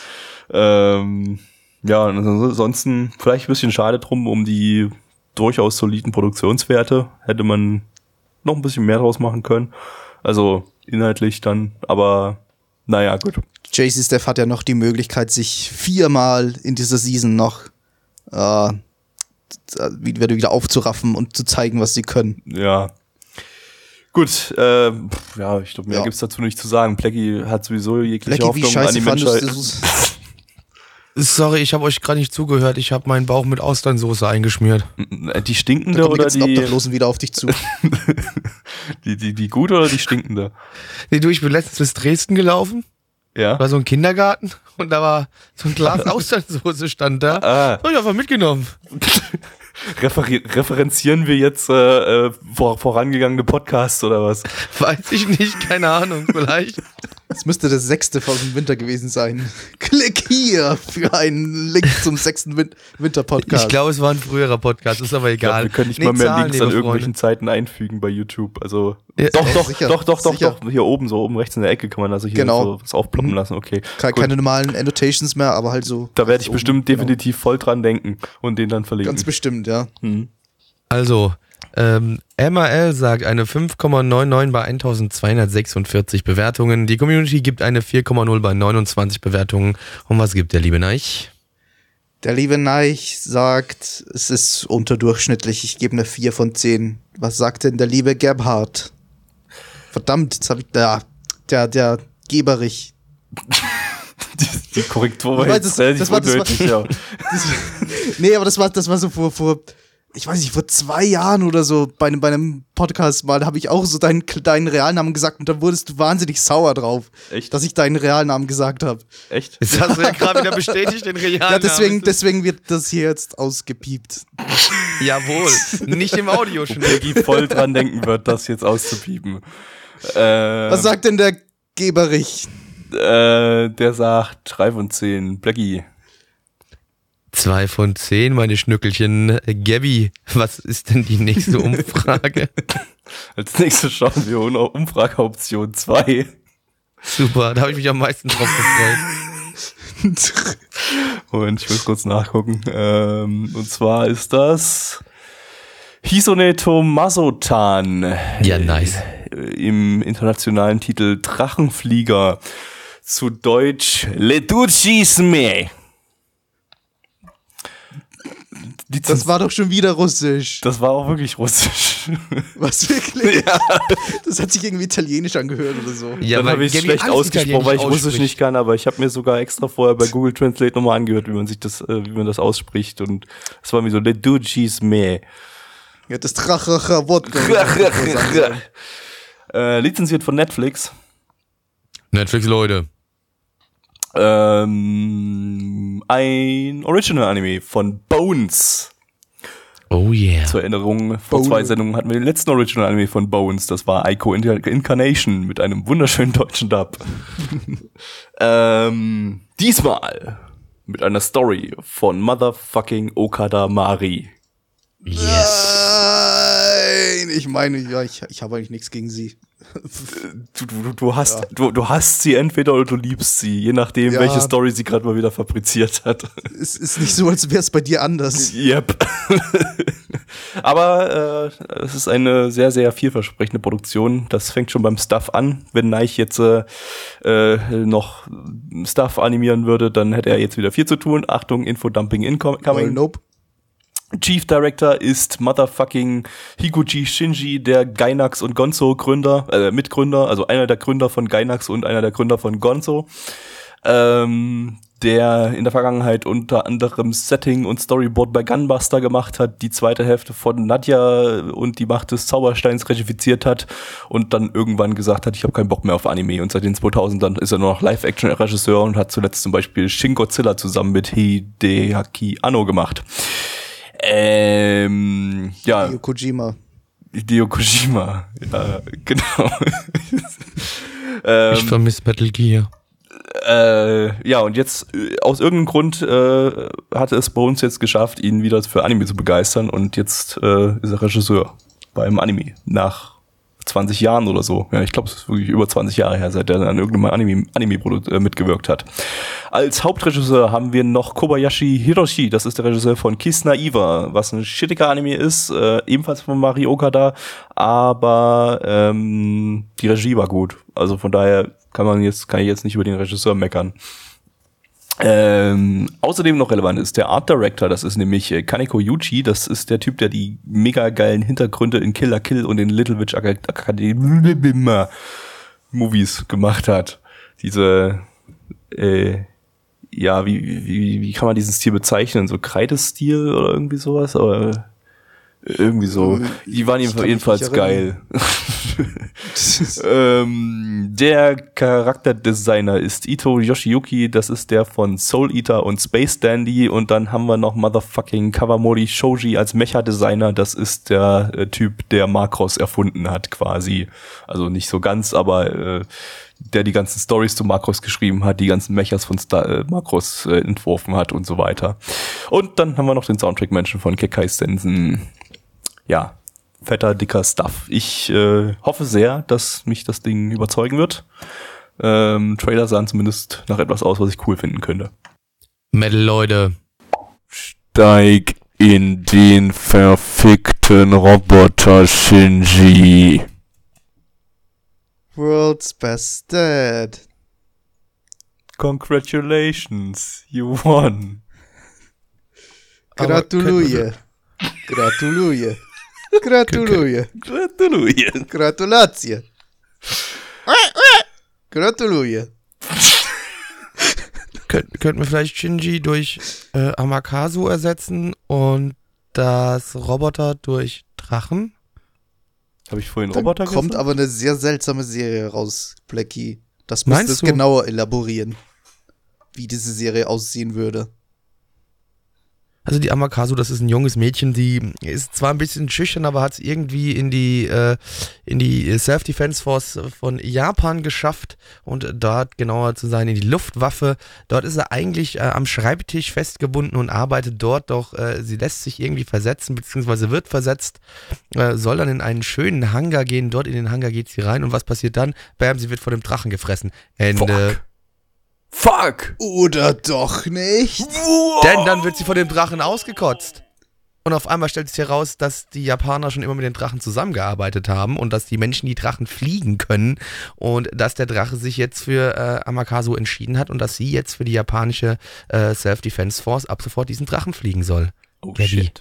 Ähm, ja, ansonsten vielleicht ein bisschen schade drum um die durchaus soliden Produktionswerte. Hätte man noch ein bisschen mehr draus machen können. Also inhaltlich dann, aber naja, gut. JC Steph hat ja noch die Möglichkeit, sich viermal in dieser Season noch äh, wieder aufzuraffen und zu zeigen, was sie können. Ja. Gut, äh, ja, ich glaube, mehr Ja. gibt's dazu nicht zu sagen. Plecky hat sowieso jegliche wie Hoffnung an die Menschheit. Sorry, ich habe euch gerade nicht zugehört. Ich habe meinen Bauch mit Austernsoße eingeschmiert. Äh, Die Da stinkende oder die, Obdachlosen wieder auf dich zu. die, die, die gute oder die stinkende? Nee, du, ich bin letztens bis Dresden gelaufen. Ja. War so ein Kindergarten und da war so ein Glas Austernsoße stand da. Ah. Hab ich einfach mitgenommen. Referenzieren wir jetzt äh, äh, vor, vorangegangene Podcasts oder was? Weiß ich nicht, keine Ahnung, vielleicht. Das müsste der sechste von dem Winter gewesen sein. Klick hier für einen Link zum sechsten Win Winter-Podcast. Ich glaube, es war ein früherer Podcast, ist aber Ich glaub, egal. wir können nicht Nee, mal mehr Zahlen, Links an irgendwelchen Freunde. Zeiten einfügen bei YouTube. Also Ja, doch, doch, sicher, doch, doch, doch, doch. Hier oben, so oben rechts in der Ecke kann man also hier Genau. so was aufploppen lassen. Okay. Ke- Gut. Keine normalen Annotations mehr, aber halt so. Da werde ich oben, bestimmt genau. definitiv voll dran denken und den dann verlinken. Ganz bestimmt, ja. Also, ähm, MRL sagt eine 5,99 bei 1246 Bewertungen. Die Community gibt eine 4,0 bei 29 Bewertungen. Und was gibt der liebe Neich? Der liebe Neich sagt, es ist unterdurchschnittlich. Ich gebe eine 4 von 10. Was sagt denn der liebe Gebhardt? Verdammt, jetzt habe ich. Ja, der, der Geberich. die, die Korrektur war jetzt das- relativ das war- das war- ja. Das, nee, aber das war, das war so vor, vor, ich weiß nicht, vor zwei Jahren oder so bei einem, bei einem Podcast mal, habe ich auch so deinen, deinen Realnamen gesagt und da wurdest du wahnsinnig sauer drauf, Echt? dass ich deinen Realnamen gesagt habe. Echt? Jetzt hast du ja gerade wieder bestätigt, den realen Ja, deswegen, deswegen wird das hier jetzt ausgepiept. Jawohl, nicht im Audio schon. Die voll dran denken wird, das jetzt auszupiepen. Äh, Was sagt denn der Geberich? äh, der sagt 3 von 10. Blackie. Zwei von zehn, meine Schnückelchen. Gabby, was ist denn die nächste Umfrage? Als nächstes schauen wir auf Umfrageoption 2. Super, da habe ich mich am meisten drauf gefreut. Und ich muss kurz nachgucken. Ähm, und zwar ist das Hisoneto Masotan. Ja, nice. Äh, Im internationalen Titel Drachenflieger. Zu Deutsch Leduchisme. Die Das war doch schon wieder russisch. das war auch wirklich russisch. Was wirklich? Das hat sich irgendwie italienisch angehört oder so. Ja, Dann habe ich es schlecht ausgesprochen, weil ich italienisch Russisch nicht kann, aber ich habe mir sogar extra vorher bei Google Translate nochmal angehört, wie man sich das, äh, wie man das ausspricht. Und es war mir so, le ducis me. Ja, das Trachacha Wodka. äh, lizenziert von Netflix. Netflix, Leute. Ähm, ein Original-Anime von Bones. Oh yeah. Zur Erinnerung, vor Bones. zwei Sendungen hatten wir den letzten Original-Anime von Bones. Das war Ico Incarnation mit einem wunderschönen deutschen Dub. ähm, diesmal mit einer Story von Motherfucking Okada Mari. Nein, ich meine, ja, ich, ich habe eigentlich nichts gegen sie. Du, du, du, hast, du, du hast sie entweder oder du liebst sie, je nachdem, Ja. welche Story sie gerade mal wieder fabriziert hat. Es ist nicht so, als wäre es bei dir anders. Yep. Aber äh, es ist eine sehr, sehr vielversprechende Produktion. Das fängt schon beim Stuff an. Wenn Neich jetzt äh, äh, noch Stuff animieren würde, dann hätte er jetzt wieder viel zu tun. Achtung, Infodumping Well, incoming. nope. Chief Director ist motherfucking Higuchi Shinji, der Gainax und Gonzo Gründer, äh, Mitgründer, also einer der Gründer von Gainax und einer der Gründer von Gonzo. Ähm, der in der Vergangenheit unter anderem Setting und Storyboard bei Gunbuster gemacht hat, die zweite Hälfte von Nadja und die Macht des Zaubersteins regifiziert hat und dann irgendwann gesagt hat, ich habe keinen Bock mehr auf Anime und seit den 2000ern ist er nur noch Live-Action-Regisseur und hat zuletzt zum Beispiel Shin Godzilla zusammen mit Hideaki Anno gemacht. Ähm, ja, Hideo Kojima. Hideo Kojima, ja, genau. ähm, Ich vermisse Metal Gear. äh, ja, und jetzt, äh, aus irgendeinem Grund, äh, hatte es Bones jetzt geschafft, ihn wieder für Anime zu begeistern und jetzt äh, ist er Regisseur beim Anime. Nach 20 Jahren oder so. Ja, ich glaube, es ist wirklich über 20 Jahre her, seit er an irgendeinem Anime, Anime äh, mitgewirkt hat. Als Hauptregisseur haben wir noch Kobayashi Hiroshi, das ist der Regisseur von Kiss Naiva, was ein shittiger Anime ist, äh, ebenfalls von Mari Okada, aber ähm, die Regie war gut. Also von daher kann man jetzt, kann ich jetzt nicht über den Regisseur meckern. Ähm, außerdem noch relevant ist der Art Director, das ist nämlich äh, Kaneko Yuchi, das ist der Typ, der die mega geilen Hintergründe in Killer Kill und in Little Witch Acad- Academy Movies gemacht hat. Diese, äh, ja, wie, wie, wie kann man diesen Stil bezeichnen? So Kreidestil oder irgendwie sowas? Aber irgendwie so. Die waren jedenfalls geil. ähm, der Charakterdesigner ist Ito Yoshiyuki, das ist der von Soul Eater und Space Dandy und dann haben wir noch Motherfucking Kawamori Shoji als Mecha-Designer, das ist der äh, Typ, der Macross erfunden hat quasi. Also nicht so ganz, aber äh, der die ganzen Stories zu Macross geschrieben hat, die ganzen Mechas von Star äh, Macross äh, entworfen hat und so weiter. Und dann haben wir noch den Soundtrack-Menschen von Kekai Sensen. Ja, fetter, dicker Stuff. Ich äh, hoffe sehr, dass mich das Ding überzeugen wird. Ähm, Trailer sahen zumindest nach etwas aus, was ich cool finden könnte. Metal, Leute. Steig in den verfickten Roboter, Shinji. World's Best Dad. Congratulations, you won. Aber Gratuluję. Gratuluję. Gratuluję. Gratulacje. Gratuluję. Könnt, könnten wir vielleicht Shinji durch äh, Amakasu ersetzen und das Roboter durch Drachen? Habe ich vorhin Dann Roboter kommt aber eine sehr seltsame Serie raus, Blackie. Das müsstest du? genauer elaborieren, wie diese Serie aussehen würde. Also die Amakasu, das ist ein junges Mädchen, die ist zwar ein bisschen schüchtern, aber hat es irgendwie in die, äh, in die Self-Defense Force von Japan geschafft und dort genauer zu sein in die Luftwaffe. Dort ist sie eigentlich äh, am Schreibtisch festgebunden und arbeitet dort, doch äh, sie lässt sich irgendwie versetzen, beziehungsweise wird versetzt, äh, soll dann in einen schönen Hangar gehen, dort in den Hangar geht sie rein und was passiert dann? Bam, sie wird von dem Drachen gefressen. Ende. Fuck. Fuck! Oder doch nicht? Denn dann wird sie von dem Drachen ausgekotzt. Und auf einmal stellt sich heraus, dass die Japaner schon immer mit den Drachen zusammengearbeitet haben und dass die Menschen die Drachen fliegen können und dass der Drache sich jetzt für äh, Amakasu entschieden hat und dass sie jetzt für die japanische äh, Self-Defense Force ab sofort diesen Drachen fliegen soll. Oh Gabby. shit.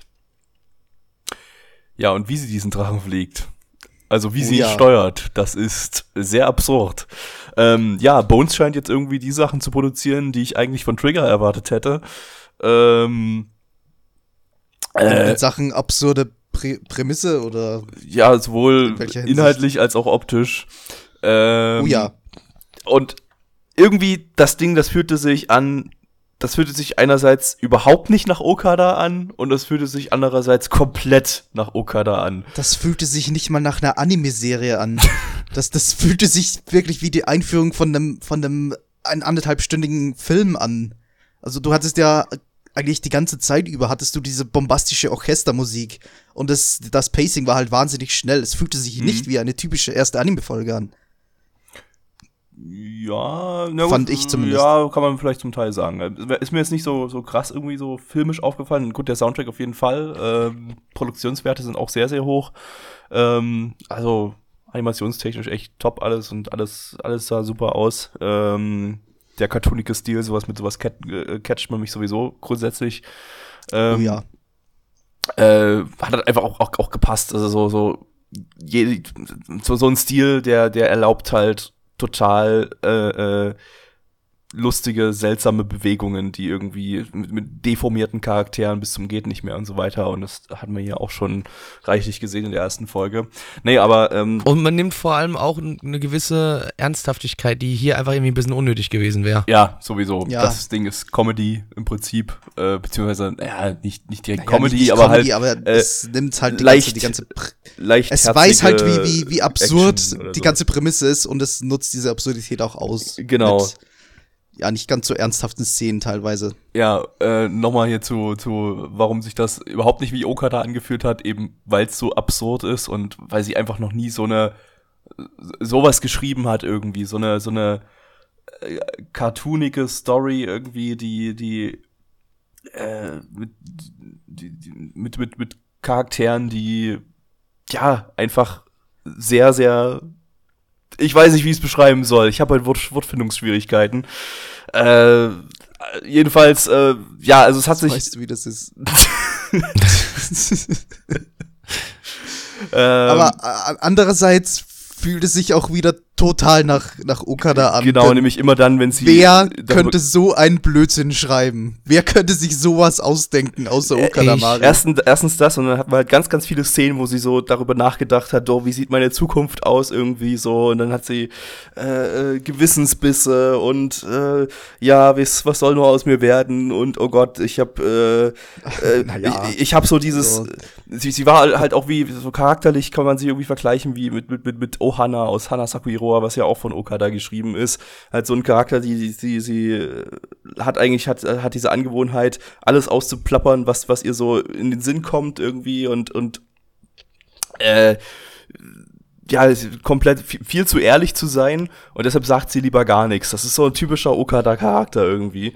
Ja, und wie sie diesen Drachen fliegt. Also wie Oh sie ihn ja. steuert, das ist sehr absurd. Ähm, ja, Bones scheint jetzt irgendwie die Sachen zu produzieren, die ich eigentlich von Trigger erwartet hätte. Ähm, äh, In Sachen absurde Prä Prämisse oder. ja, sowohl In inhaltlich als auch optisch. Ähm, Oh ja. Und irgendwie das Ding, das fühlte sich an, das fühlte sich einerseits überhaupt nicht nach Okada an und das fühlte sich andererseits komplett nach Okada an. Das fühlte sich nicht mal nach einer Anime-Serie an. Das, das fühlte sich wirklich wie die Einführung von einem, von einem ein anderthalbstündigen Film an. Also du hattest ja eigentlich die ganze Zeit über hattest du diese bombastische Orchestermusik und das, das Pacing war halt wahnsinnig schnell. Es fühlte sich nicht wie eine typische erste Anime-Folge an. Ja, na Fand gut, ich zumindest. Ja, kann man vielleicht zum Teil sagen. Ist mir jetzt nicht so, so krass irgendwie so filmisch aufgefallen. Gut, der Soundtrack auf jeden Fall. Ähm, Produktionswerte sind auch sehr, sehr hoch. Ähm, also animationstechnisch echt top alles und alles, alles sah super aus. Ähm, der cartoonige Stil, sowas mit sowas cat, äh, catcht man mich sowieso grundsätzlich. Ähm, oh ja. äh, hat halt einfach auch, auch, auch gepasst. Also so, so, je, so, so ein Stil, der, der erlaubt halt total äh, äh, lustige, seltsame Bewegungen, die irgendwie mit, mit deformierten Charakteren bis zum geht nicht mehr und so weiter. Und das hatten wir hier auch schon reichlich gesehen in der ersten Folge. Nee, aber ähm, Und man nimmt vor allem auch eine gewisse Ernsthaftigkeit, die hier einfach irgendwie ein bisschen unnötig gewesen wäre. ja, sowieso. Ja. Das Ding ist Comedy im Prinzip, äh, beziehungsweise, naja, nicht, nicht direkt Naja, Comedy, nicht- nicht aber Comedy, halt aber äh, es nimmt halt die leicht- ganze, die ganze leicht Es weiß halt, wie, wie, wie absurd die so. ganze Prämisse ist und es nutzt diese Absurdität auch aus. Genau. Mit, ja, nicht ganz so ernsthaften Szenen teilweise. Ja, äh, nochmal hier zu, zu, warum sich das überhaupt nicht wie Okada angefühlt hat, eben weil es so absurd ist und weil sie einfach noch nie so eine sowas geschrieben hat irgendwie, so eine so eine äh, cartoonige Story irgendwie, die die äh, mit, die, die, mit mit mit Charakteren, die ja einfach sehr sehr ich weiß nicht, wie ich es beschreiben soll. Ich habe halt Wort, Wortfindungsschwierigkeiten. Äh, jedenfalls, äh, ja, also es hat sich. Weißt du, wie das ist? ähm, Aber äh, andererseits fühlt es sich auch wieder total nach, nach Okada an. genau, nämlich immer dann, wenn sie. Wer könnte so einen Blödsinn schreiben? Wer könnte sich sowas ausdenken, außer Äh, Okada Mario? Erstens, erstens das und dann hat man halt ganz, ganz viele Szenen, wo sie so darüber nachgedacht hat, oh, wie sieht meine Zukunft aus irgendwie so und dann hat sie äh, äh, Gewissensbisse und äh, ja, was, was soll nur aus mir werden und oh Gott, ich habe äh, äh, Naja. ich, ich habe so dieses, So. Sie, sie war halt auch wie so charakterlich kann man sie irgendwie vergleichen wie mit mit mit, mit Ohana aus Hana Sakuiroa, was ja auch von Okada geschrieben ist, halt so ein Charakter, die die sie, sie äh, hat eigentlich hat hat diese Angewohnheit alles auszuplappern, was was ihr so in den Sinn kommt irgendwie und und äh, ja, komplett viel, viel zu ehrlich zu sein und deshalb sagt sie lieber gar nichts. Das ist so ein typischer Okada-Charakter irgendwie.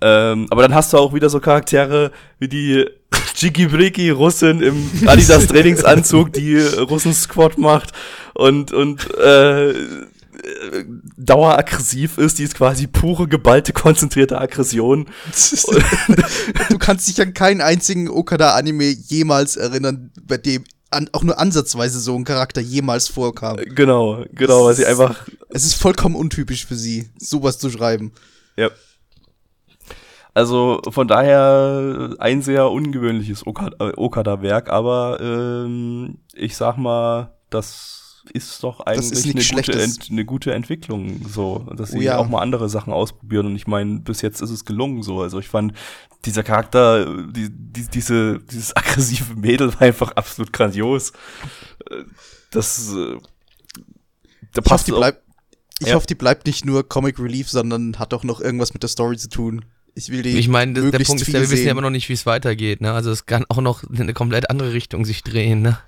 Ähm, aber dann hast du auch wieder so Charaktere wie die Jiki Russin im Adidas Trainingsanzug, die Russen-Squad macht und, und äh, äh, daueraggressiv ist, die ist quasi pure, geballte, konzentrierte Aggression. du kannst dich an keinen einzigen Okada-Anime jemals erinnern, bei dem an, auch nur ansatzweise so ein Charakter jemals vorkam. Genau, genau, weil sie einfach Es ist vollkommen untypisch für sie, sowas zu schreiben. Ja. Also von daher ein sehr ungewöhnliches äh, Okada-Werk, aber ähm, ich sag mal, das ist doch eigentlich ist eine, gute. Ent, eine gute Entwicklung, so, dass Oh sie ja. auch mal andere Sachen ausprobieren und ich meine, bis jetzt ist es gelungen so. Also ich fand dieser Charakter, die, die, diese, dieses aggressive Mädel war einfach absolut grandios. Äh, Das äh, da Ich hoffe, die bleibt, ich Ja. hoffe, die bleibt nicht nur Comic Relief, sondern hat auch noch irgendwas mit der Story zu tun. Ich will die. Ich meine, der Punkt ist, ja, wir wissen sehen. ja immer noch nicht, wie es weitergeht. Ne? Also es kann auch noch in eine komplett andere Richtung sich drehen. Ne?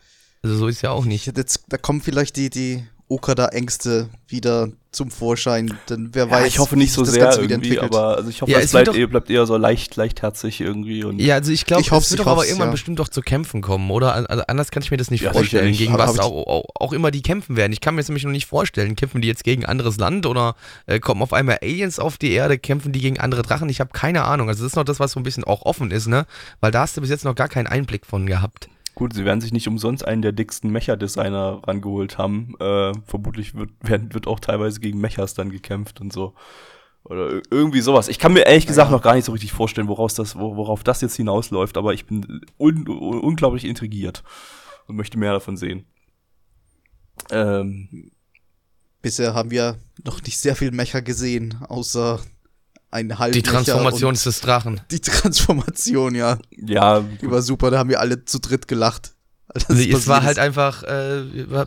Also so ist ja auch Ich nicht. jetzt, da kommen vielleicht die, die Okada-Ängste wieder zum Vorschein, denn wer Ja, weiß. ich hoffe nicht so das sehr Ganze irgendwie, aber also ich hoffe, Ja, es bleibt, doch- eher, bleibt eher so leicht, leichtherzig irgendwie und Ja, also ich glaube, es wird doch aber irgendwann ja. bestimmt doch zu Kämpfen kommen, oder? Also anders kann ich mir das nicht Ja, vorstellen, sicherlich. gegen was auch, auch, auch immer die kämpfen werden. Ich kann mir das nämlich noch nicht vorstellen. Kämpfen die jetzt gegen ein anderes Land oder äh, kommen auf einmal Aliens auf die Erde, kämpfen die gegen andere Drachen? Ich habe keine Ahnung. Also das ist noch das, was so ein bisschen auch offen ist, ne? Weil da hast du bis jetzt noch gar keinen Einblick von gehabt. Gut, sie werden sich nicht umsonst einen der dicksten Mecha-Designer rangeholt haben. Äh, vermutlich wird, werden, wird auch teilweise gegen Mechas dann gekämpft und so. Oder ir- irgendwie sowas. Ich kann mir ehrlich gesagt noch gar nicht so richtig vorstellen, woraus das, wo- worauf das jetzt hinausläuft, aber ich bin un, un, unglaublich intrigiert und möchte mehr davon sehen. Ähm, Bisher haben wir noch nicht sehr viel Mecha gesehen, außer ein halb Die Transformation des Drachen. Die Transformation, ja. ja, Die war super, da haben wir alle zu dritt gelacht. als das Nee, es war halt ist. einfach, äh,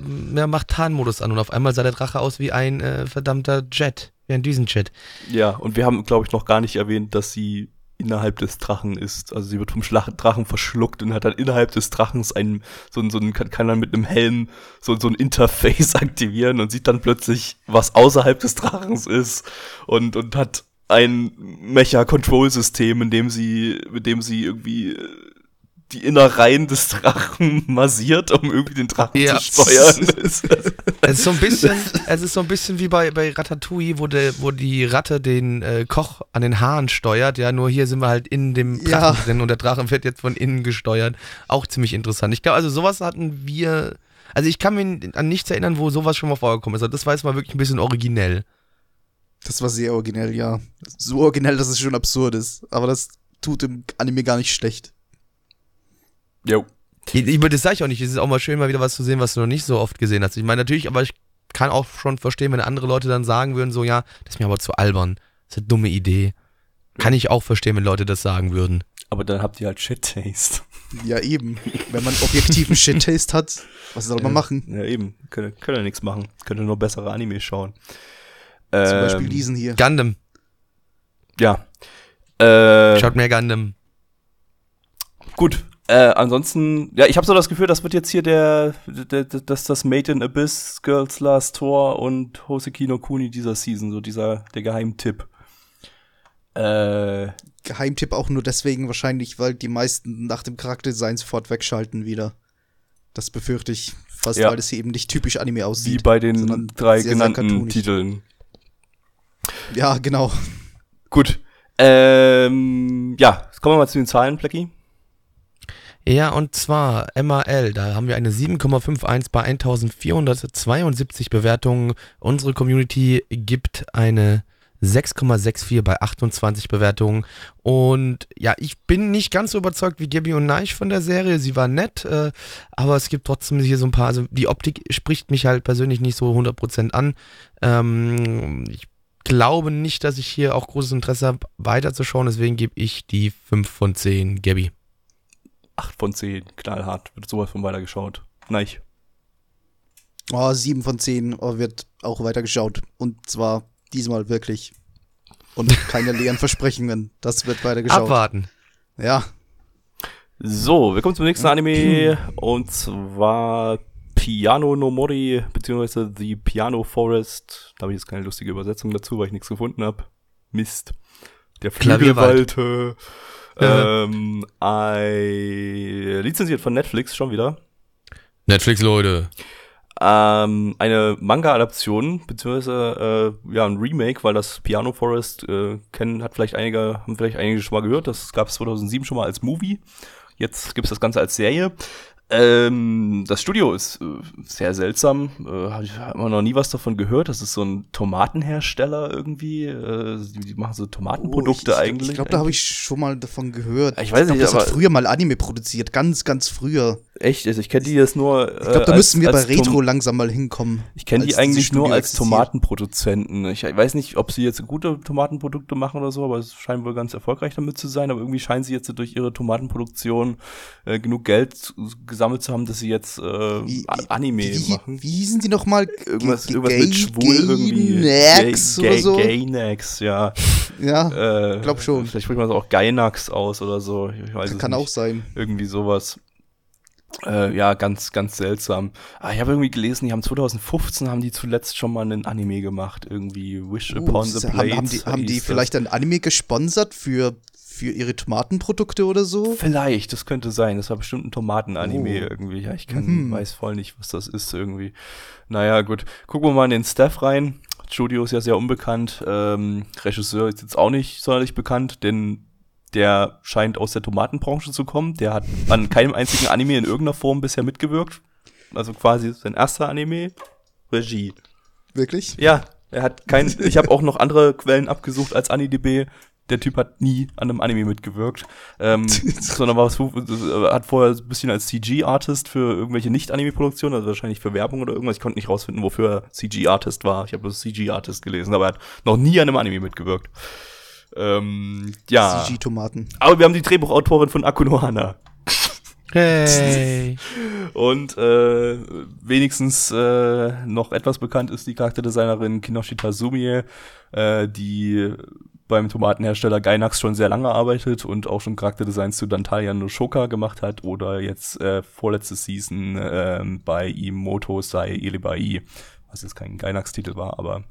mehr macht Tarnmodus an und auf einmal sah der Drache aus wie ein äh, verdammter Jet, wie ein Düsenjet. Ja, und wir haben, glaube ich, noch gar nicht erwähnt, dass sie innerhalb des Drachen ist. Also sie wird vom Schlag Drachen verschluckt und hat dann innerhalb des Drachens einen, so ein, so ein, kann, kann dann mit einem Helm so, so ein Interface aktivieren und sieht dann plötzlich, was außerhalb des Drachens ist und, und hat ein Mecha-Control-System, in dem sie, mit dem sie irgendwie äh, die Innereien des Drachen massiert, um irgendwie den Drachen Ja. zu steuern. Es- ist so ein bisschen, es ist so ein bisschen wie bei, bei Ratatouille, wo, der, wo die Ratte den äh, Koch an den Haaren steuert. Ja, nur hier sind wir halt in dem Drachen Ja. drin und der Drache wird jetzt von innen gesteuert. Auch ziemlich interessant. Ich glaube, also sowas hatten wir. Also ich kann mich an nichts erinnern, wo sowas schon mal vorgekommen ist. Also das war jetzt mal wirklich ein bisschen originell. Das war sehr originell, ja. So originell, dass es schon absurd ist. Aber das tut im Anime gar nicht schlecht. Jo. Ich, das sage ich auch nicht. Es ist auch mal schön, mal wieder was zu sehen, was du noch nicht so oft gesehen hast. Ich meine natürlich, aber ich kann auch schon verstehen, wenn andere Leute dann sagen würden, so ja, das ist mir aber zu albern. Das ist eine dumme Idee. Kann ich auch verstehen, wenn Leute das sagen würden. Aber dann habt ihr halt Shit-Taste. Ja, eben. Wenn man objektiven Shit-Taste hat, was soll man machen? Ja, eben. Könnt ihr nichts machen. Könnt ihr nur bessere Anime schauen. Zum Ähm, Beispiel diesen hier. Gundam. Ja. Äh, Schaut mehr Gundam. gut. Äh, ansonsten, ja, ich habe so das Gefühl, das wird jetzt hier der, der, der das, das Made in Abyss, Girls Last Tour und Hoseki no Kuni dieser Season, so dieser, der Geheimtipp. Äh, Geheimtipp auch nur deswegen wahrscheinlich, weil die meisten nach dem Charakterdesign sofort wegschalten wieder. Das befürchte ich fast, Ja. weil das hier eben nicht typisch Anime wie aussieht. bei den drei sehr, sehr genannten cartoonisch. Titeln. Ja, genau. Gut. Ähm, ja, jetzt kommen wir mal zu den Zahlen, Blackie. Ja, und zwar MAL, da haben wir eine 7,51 bei 1472 Bewertungen. Unsere Community gibt eine 6,64 bei 28 Bewertungen. Und ja, ich bin nicht ganz so überzeugt wie Gabby und Neich von der Serie. Sie war nett, äh, aber es gibt trotzdem hier so ein paar, also die Optik spricht mich halt persönlich nicht so 100% an. Ähm, ich glaube nicht, dass ich hier auch großes Interesse habe, weiterzuschauen, deswegen gebe ich die 5 von 10 Gabby. 8 von 10, knallhart. Wird sowas von weitergeschaut. Nein. Oh, 7 von 10 oh, wird auch weitergeschaut. Und zwar diesmal wirklich. Und keine leeren Versprechungen. Das wird weitergeschaut. Abwarten. Ja. So, wir kommen zum nächsten Anime und zwar Piano no Mori beziehungsweise The Piano Forest. Da habe ich jetzt keine lustige Übersetzung dazu, weil ich nichts gefunden habe. Mist. Der. Flügelwald. Ähm, ein, lizenziert von Netflix schon wieder. Netflix, Leute. Ähm, eine Manga-Adaption, beziehungsweise äh, ja, ein Remake, weil das Piano Forest äh, kennen, hat vielleicht einige, haben vielleicht einige schon mal gehört. Das gab es 2007 schon mal als Movie. Jetzt gibt es das Ganze als Serie. Ähm, das Studio ist äh, sehr seltsam. Äh, hab ich immer noch nie was davon gehört. Das ist so ein Tomatenhersteller irgendwie. Äh, die, machen so Tomatenprodukte Oh, ich, eigentlich. Ich glaube, da habe ich schon mal davon gehört. Ich weiß glaub, nicht, das hat aber- früher mal Anime produziert. Ganz, ganz früher. Echt? Also ich kenne die jetzt nur. Ich glaube, da als- müssten wir bei als Tom- Retro langsam mal hinkommen. Ich kenne die eigentlich nur als existiert. Tomatenproduzenten. Ich weiß nicht, ob sie jetzt gute Tomatenprodukte machen oder so, aber es scheinen wohl ganz erfolgreich damit zu sein. Aber irgendwie scheinen sie jetzt durch ihre Tomatenproduktion äh, genug Geld zu- gesammelt zu haben, dass sie jetzt äh, Wie- Anime wie, machen. Wie hießen die nochmal? Irgendwas, irgendwas Gay- mit schwul irgendwie. Gay- oder so? Gay- Gaynax, ja. Ja, Äh, glaub schon. Vielleicht spricht man das auch Gainax aus oder so. Ich weiß es kann nicht. auch sein. Irgendwie sowas. Äh, ja, ganz, ganz seltsam. Aber ich habe irgendwie gelesen, die haben 2015 haben die zuletzt schon mal einen Anime gemacht. Irgendwie Wish Oh, Upon the haben, Blades. haben die, haben die hieß das. vielleicht ein Anime gesponsert für, für ihre Tomatenprodukte oder so? Vielleicht, das könnte sein. Das war bestimmt ein Tomaten-Anime Oh. irgendwie. Ja, ich kann, Mhm. weiß voll nicht, was das ist irgendwie. Naja, gut. Gucken wir mal in den Staff rein. Studio ist ja sehr unbekannt. Ähm, Regisseur ist jetzt auch nicht sonderlich bekannt, denn der scheint aus der Tomatenbranche zu kommen. Der hat an keinem einzigen Anime in irgendeiner Form bisher mitgewirkt. Also quasi sein erster Anime. Regie. Wirklich? Ja, er hat kein. Ich habe auch noch andere Quellen abgesucht als AniDB. Der Typ hat nie an einem Anime mitgewirkt, ähm, sondern war hat vorher ein bisschen als CG-Artist für irgendwelche Nicht-Anime-Produktionen, also wahrscheinlich für Werbung oder irgendwas. Ich konnte nicht rausfinden, wofür er CG-Artist war. Ich habe bloß CG-Artist gelesen, aber er hat noch nie an einem Anime mitgewirkt. Ähm, ja. CG-Tomaten. Aber wir haben die Drehbuchautorin von Akunohana. Hey. Und äh, wenigstens äh, noch etwas bekannt ist die Charakterdesignerin Kinoshita Sumie, äh, die beim Tomatenhersteller Gainax schon sehr lange arbeitet und auch schon Charakterdesigns zu Dantalia no Shoka gemacht hat oder jetzt äh, vorletzte Season äh, bei Imoto Sai Ilibai, was jetzt kein Gainax-Titel war, aber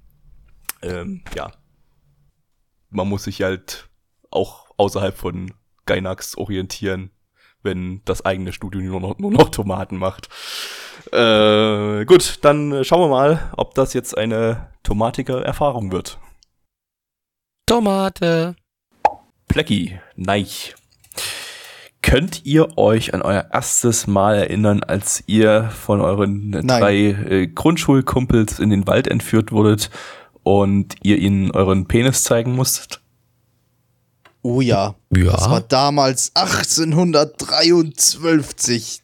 ähm, ja, man muss sich halt auch außerhalb von Gainax orientieren, wenn das eigene Studio nur noch, nur noch Tomaten macht. Äh, gut, dann schauen wir mal, ob das jetzt eine Tomatiker-Erfahrung wird. Tomate. Plecki, Neich. Könnt ihr euch an euer erstes Mal erinnern, als ihr von euren Nein. drei äh, Grundschulkumpels in den Wald entführt wurdet und ihr ihnen euren Penis zeigen musstet? Oh ja. Ja. Das war damals 1823.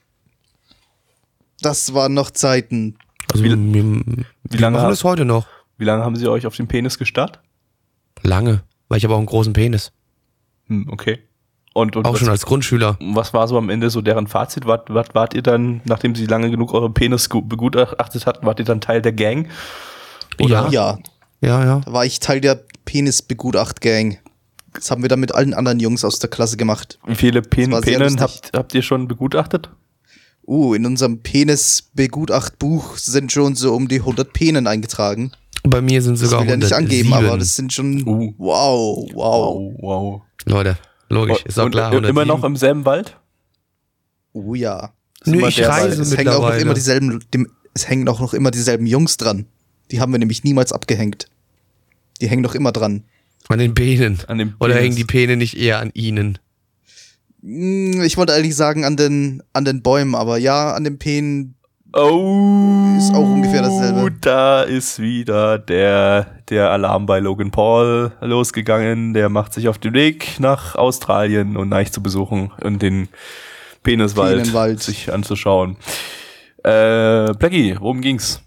Das waren noch Zeiten. Also, Wie- wie wir lange machen das heute noch. Wie lange haben sie euch auf den Penis gestarrt? Lange. Weil ich habe auch einen großen Penis. Hm, okay. Und, und Auch was, schon als Grundschüler. was war so am Ende so deren Fazit? Wart, wart, wart ihr dann, nachdem sie lange genug euren Penis gu- begutachtet hatten, wart ihr dann Teil der Gang? Ja. Ja, Ja, ja. da war ich Teil der Penis-Begutacht-Gang. Das haben wir dann mit allen anderen Jungs aus der Klasse gemacht. Wie viele Pen Penen habt, habt ihr schon begutachtet? Uh, in unserem Penis-Begutacht-Buch sind schon so um die 100 Penen eingetragen. Bei mir sind Das sogar will er nicht 107. angeben, aber das sind schon. Uh. Wow, wow. wow. Leute, logisch, ist auch Und klar. i- immer 107. noch im selben Wald? Oh ja. Nö, ich reise. Es hängen auch noch immer dieselben, dem, es hängen auch noch immer dieselben Jungs dran. Die haben wir nämlich niemals abgehängt. Die hängen noch immer dran. An den Penen. An dem Oder hängen die Pene nicht eher an ihnen? Hm, Ich wollte eigentlich sagen an den, an den Bäumen, aber ja, an den Penen. Oh, Ist auch ungefähr dasselbe. Da ist wieder der, der Alarm bei Logan Paul losgegangen. Der macht sich auf den Weg nach Australien und Neich zu besuchen und den Peniswald Penenwald. sich anzuschauen. Äh, Blackie, worum ging's?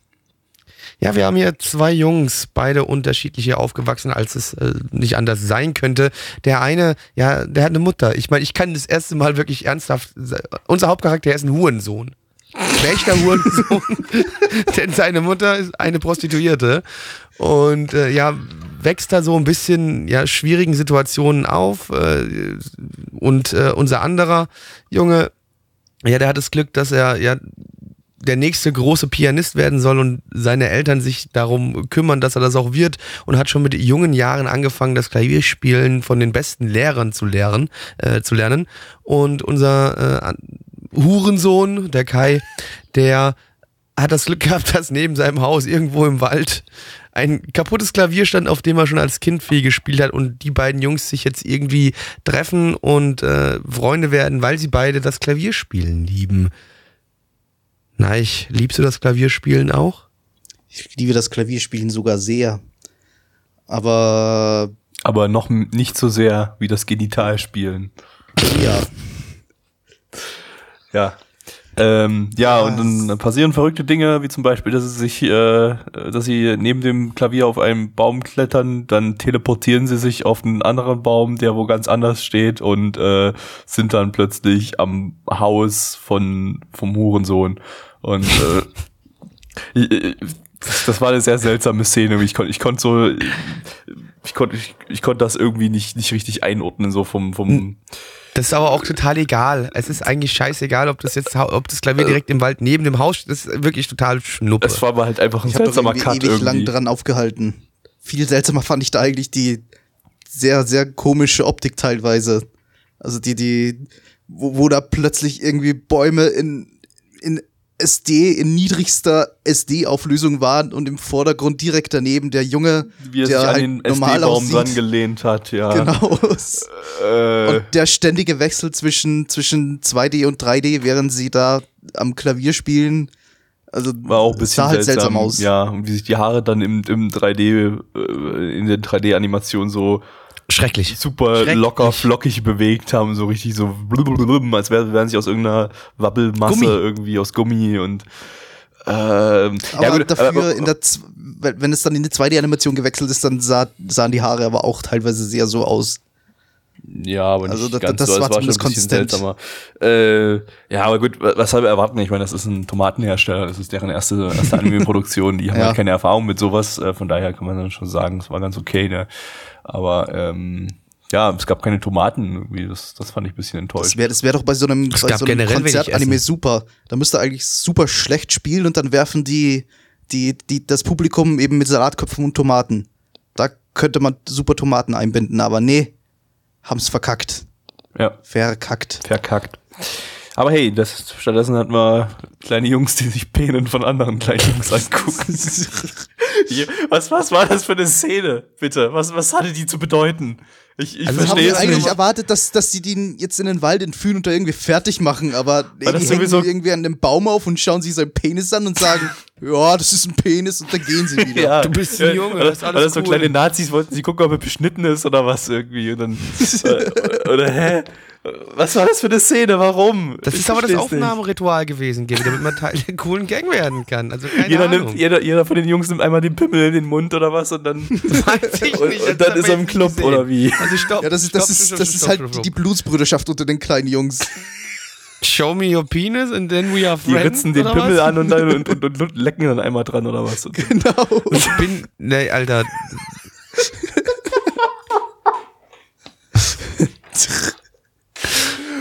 Ja, wir haben hier zwei Jungs, beide unterschiedliche aufgewachsen, als es äh, nicht anders sein könnte. Der eine, ja, der hat eine Mutter. Ich meine, ich kann das erste Mal wirklich ernsthaft. Unser Hauptcharakter ist ein Hurensohn. Ein echter Hurensohn. Denn seine Mutter ist eine Prostituierte. Und äh, ja, wächst da so ein bisschen ja, schwierigen Situationen auf. Äh, und äh, unser anderer Junge, ja, der hat das Glück, dass er ja der nächste große Pianist werden soll und seine Eltern sich darum kümmern, dass er das auch wird und hat schon mit jungen Jahren angefangen, das Klavierspielen von den besten Lehrern zu lernen, äh, zu lernen. Und unser äh, Hurensohn, der Kai, der hat das Glück gehabt, dass neben seinem Haus irgendwo im Wald ein kaputtes Klavier stand, auf dem er schon als Kind viel gespielt hat und die beiden Jungs sich jetzt irgendwie treffen und äh, Freunde werden, weil sie beide das Klavierspielen lieben. Neich, liebst du das Klavierspielen auch? Ich liebe das Klavierspielen sogar sehr. Aber Aber noch nicht so sehr wie das Genitalspielen. ja, Ja. Ähm, ja, Ja, und dann passieren verrückte Dinge, wie zum Beispiel, dass sie sich, äh, dass sie neben dem Klavier auf einen Baum klettern, dann teleportieren sie sich auf einen anderen Baum, der wo ganz anders steht und äh, sind dann plötzlich am Haus von vom Hurensohn. Und äh, das, war eine sehr seltsame Szene. Ich konnte, ich konnte so, ich konnte, ich, ich konnte das irgendwie nicht nicht richtig einordnen, so vom vom. Das ist aber auch total egal. Es ist eigentlich scheißegal, ob das jetzt, ob das Klavier direkt im Wald neben dem Haus steht. Das ist wirklich total schnuppe. Es war aber halt einfach ein ich habe seltsamer irgendwie Cut ewig irgendwie. lang dran aufgehalten. Viel seltsamer fand ich da eigentlich die sehr, sehr komische Optik teilweise. Also die, die, wo, wo da plötzlich irgendwie Bäume in, in SD in niedrigster SD-Auflösung war und im Vordergrund direkt daneben der Junge, Wie er der sich an halt den SD-Baum dran aussieht. gelehnt hat, ja. Genau. Äh, Und der ständige Wechsel zwischen, zwischen 2D und 3D, während sie da am Klavier spielen. Also war auch ein bisschen sah halt seltsam, seltsam aus. Ja, und wie sich die Haare dann im, im 3D, äh, in der 3D-Animation so Schrecklich. super Schrecklich. locker, flockig bewegt haben, so richtig so blub, als wär- wären sie aus irgendeiner Wabbelmasse Gummi. irgendwie aus Gummi und ähm, Aber ja gut, dafür aber- in der, wenn es dann in die 2D-Animation gewechselt ist, dann sah, sahen die Haare aber auch teilweise sehr so aus. Ja, aber nicht Also da- ganz das so. Es war war schon ein zumindest bisschen konsistent. seltsamer. Äh, ja, aber gut, wa- was soll wir erwarten? Ich meine, das ist ein Tomatenhersteller, das ist deren erste, erste Anime-Produktion, die haben Ja. halt keine Erfahrung mit sowas, äh, von daher kann man dann schon sagen, es war ganz okay, ne? Aber ähm, ja, es gab keine Tomaten irgendwie, das, das fand ich ein bisschen Das enttäuscht. wäre das wär doch bei so einem, bei so einem Konzert-Anime super. Da müsste eigentlich super schlecht spielen und dann werfen die, die, die das Publikum eben mit Salatköpfen und Tomaten. Da könnte man super Tomaten einbinden, aber nee, haben's verkackt. Ja, Verkackt. verkackt. Aber hey, das, stattdessen hatten wir kleine Jungs, die sich Penen von anderen kleinen Jungs angucken. Was, was war das für eine Szene, bitte? Was, was hatte die zu bedeuten? Ich, ich Also verstehe es eigentlich nicht. erwartet, dass, dass sie den jetzt in den Wald entführen und da irgendwie fertig machen, aber nee, die hängen sowieso- irgendwie an dem Baum auf und schauen sich seinen Penis an und sagen, ja, das ist ein Penis und dann gehen sie wieder. Ja, Du bist ein Junge, Oder, das ist alles oder so cool. kleine Nazis wollten sie gucken, ob er beschnitten ist oder was irgendwie. Und dann, äh, oder hä? Was war das für eine Szene? Warum? Das Ich ist aber das versteh's nicht. Aufnahmeritual gewesen, Gaby, damit man Teil der coolen Gang werden kann. Also keine Jeder, Ahnung. nimmt, jeder, jeder von den Jungs nimmt einmal den Pimmel in den Mund oder was und dann, Weiß ich und, nicht, und das dann ist er im Club gesehen. oder wie? Also stopp, Ja, das ist, das stopp, ist, stopp, das stopp, ist halt stopp, stopp. die Blutsbrüderschaft unter den kleinen Jungs. Show me your penis and then we are Die friends. ritzen den Pimmel was? an und, dann, und, und, und lecken dann einmal dran oder was. Und Genau. Ich bin, nee, Alter.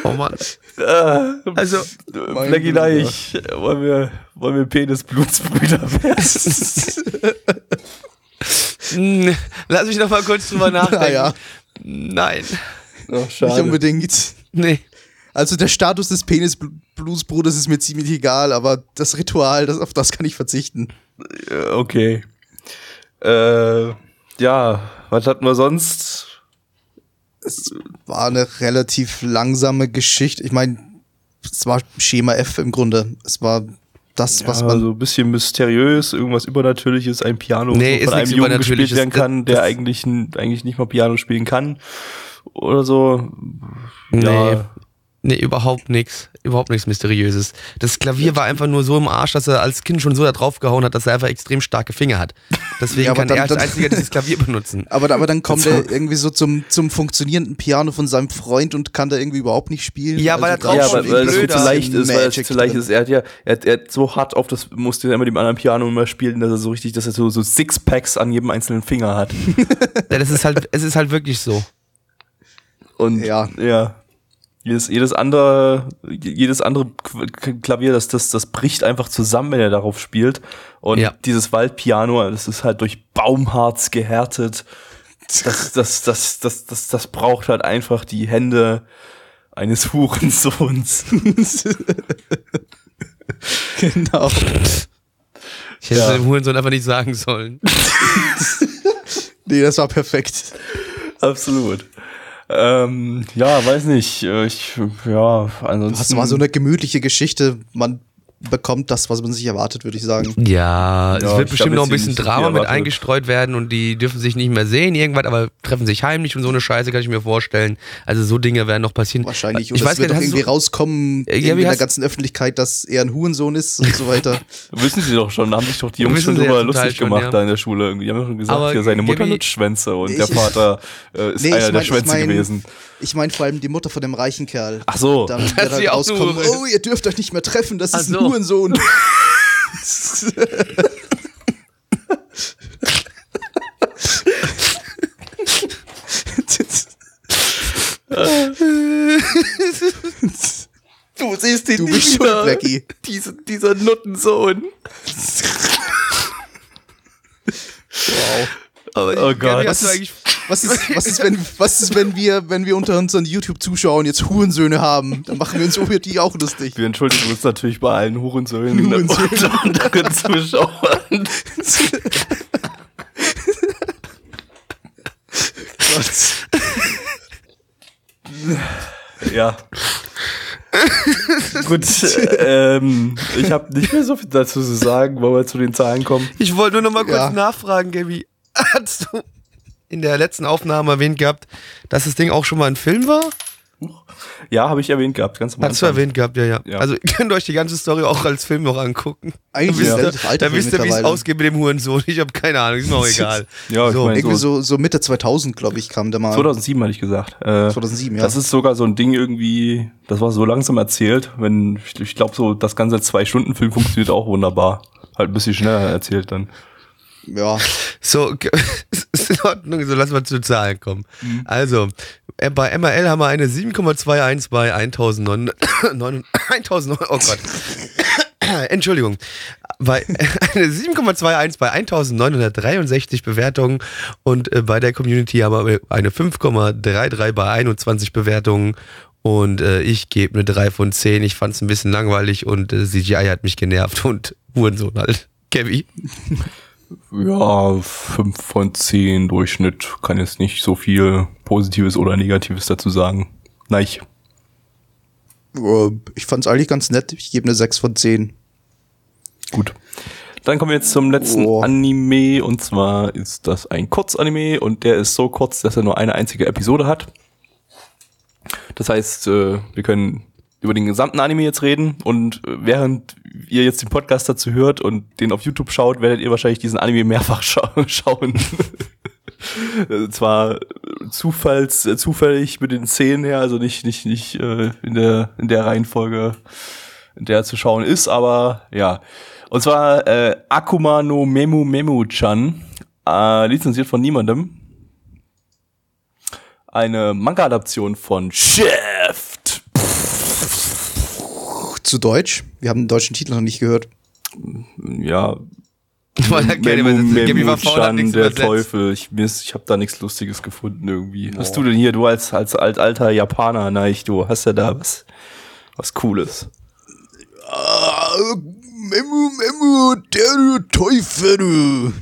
Oh Mann. Ah, Also, Blackie. Neich, wollen wir, wollen wir Penis-Blutsbrüder werden? lass mich noch mal kurz drüber nachdenken. Naja, Nein. Oh, nicht unbedingt. Nee. Also der Status des Penis-Blutsbruders ist mir ziemlich egal, aber das Ritual, das, auf das kann ich verzichten. Äh, Okay. Äh, ja, was hatten wir sonst? Es war eine relativ langsame Geschichte. Ich meine, es war Schema F im Grunde. Es war das, was ja, man so ein bisschen mysteriös, irgendwas Übernatürliches, ein Piano Nee, von einem Jungen gespielt werden kann, der eigentlich, eigentlich nicht mal Piano spielen kann oder so. Nee. Ja, Nee, überhaupt nichts. Überhaupt nichts Mysteriöses. Das Klavier war einfach nur so im Arsch, dass er als Kind schon so da drauf gehauen hat, dass er einfach extrem starke Finger hat. Deswegen Ja, aber kann dann- er als dann- einziger dieses Klavier benutzen. Aber, aber dann kommt er irgendwie so zum, zum funktionierenden Piano von seinem Freund und kann da irgendwie überhaupt nicht spielen. Ja, weil er da drauf ja, ist weil, schon weil das irgendwie so leicht ist, weil es zu leicht ist. Er hat ja, er hat, er hat so hart auf das, musste er immer dem anderen Piano immer spielen, dass er so richtig, dass er so, so Sixpacks an jedem einzelnen Finger hat. Ja, das ist halt, es ist halt wirklich so. Und Ja. ja. Jedes, jedes andere, jedes andere Klavier, das, das, das bricht einfach zusammen, wenn er darauf spielt. Und Ja. dieses Waldpiano, das ist halt durch Baumharz gehärtet. Das, das, das, das, das, das braucht halt einfach die Hände eines Hurensohns. Genau. Ich hätte Ja. dem Hurensohn einfach nicht sagen sollen. Nee, das war perfekt. Absolut. Ähm, ja, weiß nicht. äh, Ich, ja, ansonsten. Das war so eine gemütliche Geschichte. Man bekommt das, was man sich erwartet, würde ich sagen. Ja, es Ja, wird ich bestimmt noch ein bisschen Drama mit eingestreut werden und die dürfen sich nicht mehr sehen, irgendwas, aber treffen sich heimlich und so eine Scheiße kann ich mir vorstellen. Also so Dinge werden noch passieren. Wahrscheinlich. Ich Oder weiß es wird gar nicht, irgendwie rauskommen Ja, irgendwie in der ganzen Öffentlichkeit, dass er ein Hurensohn ist und so weiter. Wissen sie doch schon, haben sich doch die Jungs schon ja drüber lustig schon, gemacht ja. da in der Schule. Irgendwie. Die haben ja schon gesagt, Aber hier seine Mutter nutzt Schwänze und der Ich- Vater äh, ist Nee, einer ich der mein- Schwänze ich mein- gewesen. Ich meine vor allem die Mutter von dem reichen Kerl. Ach so. Dann wird ist halt Hure. oh, ihr dürft euch nicht mehr treffen, das ist ein so. Hurensohn. Du siehst ihn Du bist schuld, Blackie. Diese, dieser Nuttensohn. Aber Oh Gott. Eigentlich, was ist, was ist, wenn, was ist, wenn wir, wenn wir unter unseren YouTube-Zuschauern jetzt Hurensöhne haben? Dann machen wir uns über die auch lustig. Wir entschuldigen uns natürlich bei allen Hurensöhnen Hurensöhnen. und unseren Zuschauern. Ja. Gut, ähm, ich habe nicht mehr so viel dazu zu sagen, wollen wir zu den Zahlen kommen. Ich wollte nur noch mal kurz Ja. nachfragen, Gaby. Hast du in der letzten Aufnahme erwähnt gehabt, dass das Ding auch schon mal ein Film war? Ja, habe ich erwähnt gehabt, ganz am Hast du erwähnt gehabt, ja, ja, Ja. Also ihr könnt euch die ganze Story auch als Film noch angucken. Eigentlich Da wisst es ihr, da Film wisst ihr, wie es ausgeht mit dem Hurensohn. Ich habe keine Ahnung, ist mir auch egal. Ja, ich so. meine, Irgendwie so, so Mitte 2000, glaube ich, kam der mal. 2007 hatte ich gesagt. Äh, 2007, ja. Das ist sogar so ein Ding irgendwie, das war so langsam erzählt, wenn, ich, ich glaube so, das ganze Zwei-Stunden-Film funktioniert auch wunderbar. Halt ein bisschen schneller erzählt dann. Ja. So, ist in Ordnung, so lass mal zu Zahlen kommen. Also, äh, bei MRL haben wir eine 7,21 bei 1009, 1000, oh Gott. Entschuldigung. Bei, eine 7,21 bei 1963 Bewertungen und äh, bei der Community haben wir eine 5,33 bei 21 Bewertungen und äh, ich gebe eine 3 von 10. Ich fand es ein bisschen langweilig und CGI hat mich genervt und Hurensohn halt. Kevin? Ja, 5 von 10 Durchschnitt, kann jetzt nicht so viel Positives oder Negatives dazu sagen. Nein. Ich fand's eigentlich ganz nett. Ich gebe eine 6 von 10. Gut. Dann kommen wir jetzt zum letzten Oh. Anime und zwar ist das ein Kurzanime und der ist so kurz, dass er nur eine einzige Episode hat. Das heißt, äh, wir können über den gesamten Anime jetzt reden und äh, während ihr jetzt den Podcast dazu hört und den auf YouTube schaut, werdet ihr wahrscheinlich diesen Anime mehrfach scha schauen. Äh, Zwar zufalls, äh, zufällig mit den Szenen her, also nicht, nicht, nicht äh, in, der, in der Reihenfolge, in der er zu schauen ist, aber ja. Und zwar äh, Akuma no Memu Memu-chan, äh, lizenziert von niemandem. Eine Manga-Adaption von Shift. Zu Deutsch. Wir haben den deutschen Titel noch nicht gehört. Ja, nichts der. Teufel. Ich, ich habe da nichts Lustiges gefunden irgendwie. Hast du denn hier, du als, als alt, alter Japaner, nein, du hast ja da was, was Cooles. Ah, Memu, Memu, der Teufel.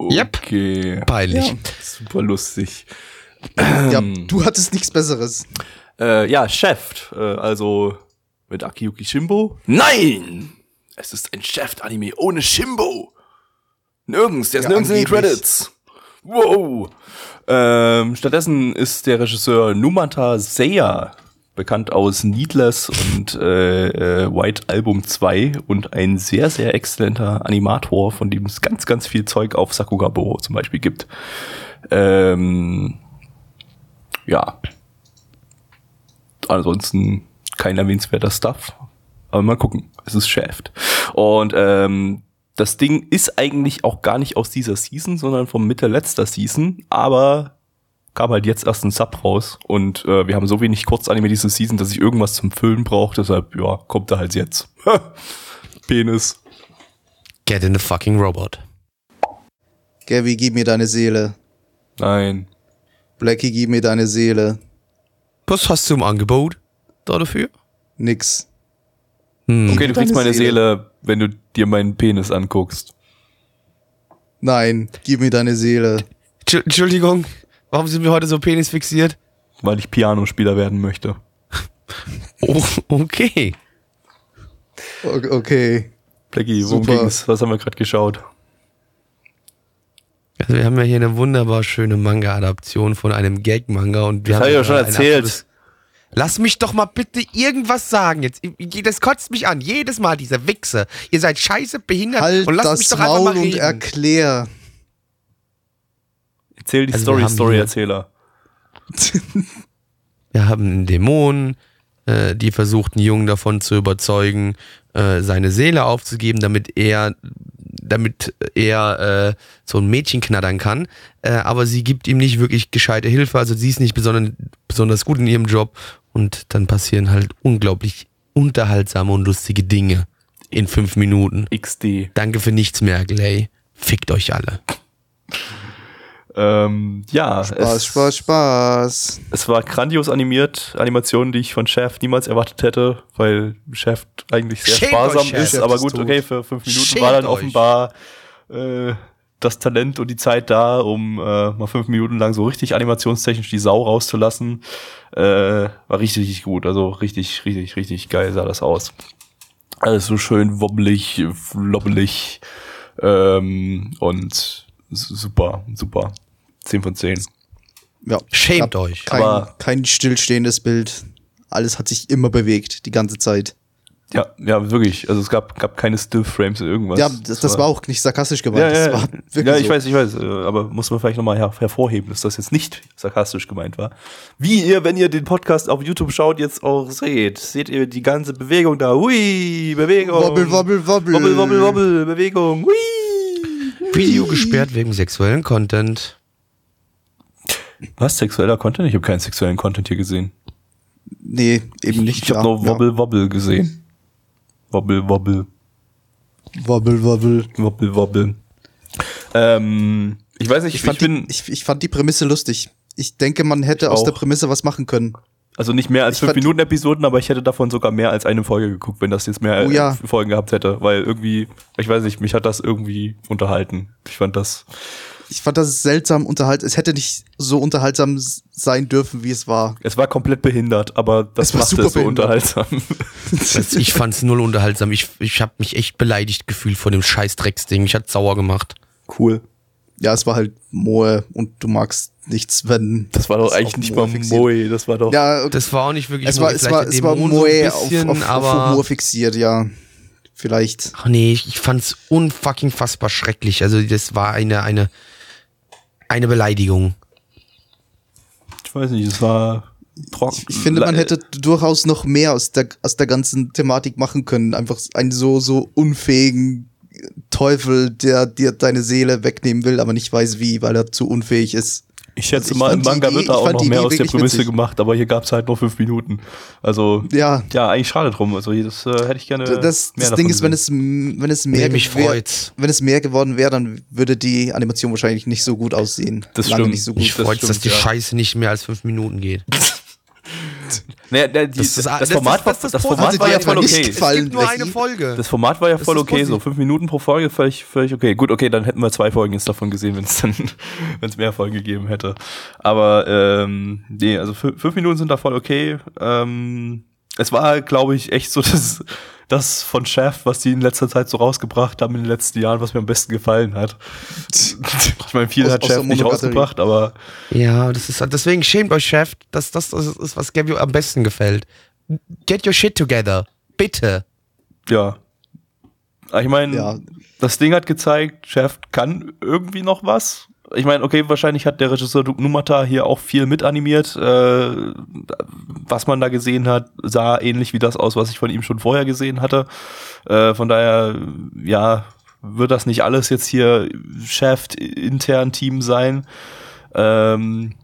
Yep. Okay. Peinlich. Super lustig. Ja, Ähm. du hattest nichts Besseres. Äh, ja, Chef, äh, also mit Akiyuki Shimbo. Nein! Es ist ein Chef-Anime ohne Shimbo. Nirgends, der ist Ja, nirgends in den angeblich. Credits. Wow. Ähm, stattdessen ist der Regisseur Numata Seiya bekannt aus Needless und äh, äh, White Album 2 und ein sehr, sehr exzellenter Animator, von dem es ganz, ganz viel Zeug auf Sakugabo zum Beispiel gibt. Ähm, ja, ansonsten kein erwähnenswerter Stuff. Aber mal gucken. Es ist Shaft. Und ähm, das Ding ist eigentlich auch gar nicht aus dieser Season, sondern vom Mitte letzter Season. Aber kam halt jetzt erst ein Sub raus. Und äh, wir haben so wenig Kurzanime diese Season, dass ich irgendwas zum Füllen brauche. Deshalb, ja, kommt er halt jetzt. Penis. Get in a fucking robot. Gaby, gib mir deine Seele. Nein. Blackie, gib mir deine Seele. Was hast du im Angebot da dafür? Nix. Hm. Okay, du kriegst meine Seele. Seele, wenn du dir meinen Penis anguckst. Nein, gib mir deine Seele. Entschu- Entschuldigung, warum sind wir heute so penisfixiert? Weil ich Pianospieler werden möchte. Oh, okay. O- Okay. Blackie, Super. ging's? Was haben wir gerade geschaut? Also wir haben ja hier eine wunderbar schöne Manga-Adaption von einem Gag-Manga und wir Das haben hab ich ja schon erzählt. Lass mich doch mal bitte irgendwas sagen jetzt. Das kotzt mich an. Jedes Mal diese Wichse. Ihr seid scheiße behindert Halt und lasst mich doch einfach Maul mal und reden. erklär. Erzähl die Also Story, Story-Erzähler. Wir haben einen Dämon, äh, die versucht, einen Jungen davon zu überzeugen, äh, seine Seele aufzugeben, damit er, damit er äh, so ein Mädchen knattern kann. Äh, aber sie gibt ihm nicht wirklich gescheite Hilfe, also sie ist nicht besonders, besonders gut in ihrem Job. Und dann passieren halt unglaublich unterhaltsame und lustige Dinge in fünf Minuten. XD. Danke für nichts mehr, Glay. Fickt euch alle. Ähm, ja, Spaß, es, Spaß, Spaß. es war grandios animiert, Animationen, die ich von Chef niemals erwartet hätte, weil Chef eigentlich sehr Schämt sparsam euch, ist, Chef aber ist gut, tot. okay, für fünf Minuten Schämt war dann euch. offenbar äh, das Talent und die Zeit da, um äh, mal fünf Minuten lang so richtig animationstechnisch die Sau rauszulassen. Äh, war richtig, richtig gut. Also richtig, richtig, richtig geil sah das aus. Alles so schön wobbelig, lobbelig ähm, und super, super. 10 von 10. Ja. Schämt euch. Kein, Aber- kein stillstehendes Bild. Alles hat sich immer bewegt, die ganze Zeit. Ja, ja, wirklich. Also es gab, gab keine Stillframes oder irgendwas. ja, das, das war auch nicht sarkastisch gemeint. Ja, ja, das war ja, wirklich ja ich so. weiß, ich weiß, äh, aber muss man vielleicht nochmal her hervorheben, dass das jetzt nicht sarkastisch gemeint war. Wie ihr, wenn ihr den Podcast auf YouTube schaut, jetzt auch seht, seht ihr die ganze Bewegung da. Hui, Bewegung. Wobbel, wobbel, wobbel. Wobbel, wobbel, wobbel, Bewegung. Hui. Video gesperrt wegen sexuellen Content. Was, sexueller Content? Ich habe keinen sexuellen Content hier gesehen. Nee, eben nicht. Ich habe ja, nur Wobbel, Wobbel gesehen. Wobbel, Wobbel, Ja. Wobbel, wobbel. Wobbel, Wobbel. Ähm, ich weiß nicht, Ich ich, fand, bin, die, ich, ich fand die Prämisse lustig. Ich denke, man hätte aus der Prämisse was machen können. Also nicht mehr als Ich fünf fand- Minuten Episoden, aber ich hätte davon sogar mehr als eine Folge geguckt, wenn das jetzt mehr Oh ja. äh, Folgen gehabt hätte, weil irgendwie, ich weiß nicht, mich hat das irgendwie unterhalten. Ich fand das, Ich fand das seltsam unterhaltsam. Es hätte nicht so unterhaltsam sein dürfen, wie es war. es war komplett behindert, aber das Es war machte super es so behindert. unterhaltsam. Ich fand's null unterhaltsam. Ich, ich habe mich echt beleidigt gefühlt von dem scheiß Drecksding. Ich hat sauer gemacht. cool. Ja, es war halt Moe und du magst nichts, wenn. Das war doch es eigentlich auf nicht Moe mal fixiert. Moe, das war doch. Ja, Das war auch nicht wirklich es war, Moe, es war, es war so Moe auf, bisschen, auf, auf aber Humor fixiert, ja. Vielleicht. Ach nee, ich, ich fand's unfucking fassbar schrecklich. Also das war eine eine eine Beleidigung. Ich weiß nicht, es war trocken. Ich finde, man hätte durchaus noch mehr aus der, aus der ganzen Thematik machen können. Einfach einen so, so unfähigen Teufel, der dir deine Seele wegnehmen will, aber nicht weiß wie, weil er zu unfähig ist. Ich schätze ich mal, im Manga Idee- wird da ich auch noch mehr Idee aus der Prämisse witzig. gemacht, aber hier gab's halt nur fünf Minuten. Also, Ja, ja, eigentlich schade drum. Also, das äh, hätte ich gerne. das, mehr das Ding ist, wenn es, wenn es mehr Nee, mich wär- wenn es mehr geworden wäre, dann würde die Animation wahrscheinlich nicht so gut aussehen. Das Lange stimmt. nicht so gut. Mich das freut's, dass die ja. Scheiße nicht mehr als fünf Minuten geht. Naja, die, Das das, das, Format das das das Format Positive. war ja voll okay. es gibt nur eine Folge. Das Format war ja voll okay, positiv. so fünf Minuten pro Folge, völlig, völlig okay. Gut, okay, dann hätten wir zwei Folgen jetzt davon gesehen, wenn es dann, wenn es mehr Folgen gegeben hätte. Aber ähm, nee, also fü- fünf Minuten sind da voll okay. Ähm, es war, glaube ich, echt so das, das von Chef, was die in letzter Zeit so rausgebracht haben in den letzten Jahren, was mir am besten gefallen hat. Ich meine, viel Aus- hat Chef nicht rausgebracht, aber Ja, das ist deswegen schämt euch, Chef, dass das, das ist, was Gabby am besten gefällt. Get your shit together. Bitte. ja. Ich meine, Ja. das Ding hat gezeigt, Chef kann irgendwie noch was. Ich meine, okay, wahrscheinlich hat der Regisseur Duke Numata hier auch viel mitanimiert. Äh, was man da gesehen hat, sah ähnlich wie das aus, was ich von ihm schon vorher gesehen hatte. Äh, von daher, ja, wird das nicht alles jetzt hier Chef intern Team sein. Ähm,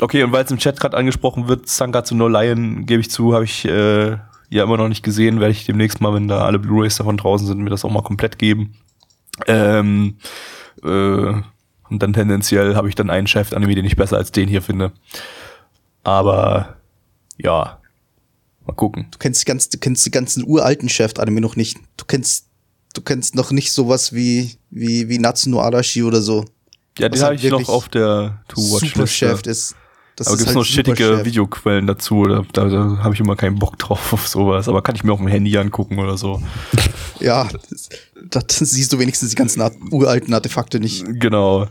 okay, und weil es im Chat gerade angesprochen wird, Sangatsu no Lion, gebe ich zu, habe ich äh, ja immer noch nicht gesehen. Werde ich demnächst mal, wenn da alle Blu-rays davon draußen sind, mir das auch mal komplett geben. Ähm, äh, und dann tendenziell habe ich dann einen Chef-Anime, den ich besser als den hier finde. Aber ja, mal gucken. Du kennst die ganzen, du kennst die ganzen uralten Chef-Anime noch nicht. Du kennst, du kennst noch nicht sowas wie, wie, wie Natsu no Arashi oder so. Ja, den Was habe halt ich noch auf der Super To-Watch-Liste. Chef ist. Das Aber ist gibt's halt noch Chef. Videoquellen dazu? Da, da, da habe ich immer keinen Bock drauf auf sowas. Aber kann ich mir auf dem Handy angucken oder so. Ja, das, das siehst du wenigstens die ganzen Art, uralten Artefakte nicht. Genau.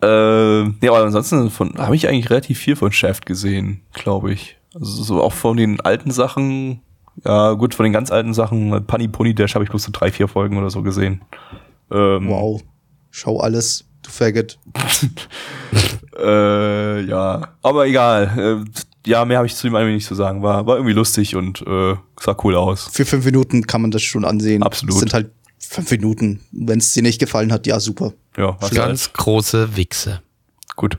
Äh, ja, aber ansonsten habe ich eigentlich relativ viel von Shaft gesehen, glaube ich. Also so auch von den alten Sachen. Ja, gut, von den ganz alten Sachen. Punny Pony Dash habe ich bloß so drei, vier Folgen oder so gesehen. Ähm, Wow. Schau alles, du Faggot. Äh, ja, aber egal. Äh, ja, mehr habe ich zu dem Anime nicht zu sagen. War, war irgendwie lustig und äh, sah cool aus. Für fünf Minuten kann man das schon ansehen. Absolut. Das sind halt fünf Minuten. Wenn es dir nicht gefallen hat, ja, super. Ja, was Ganz halt. große Wichse. gut.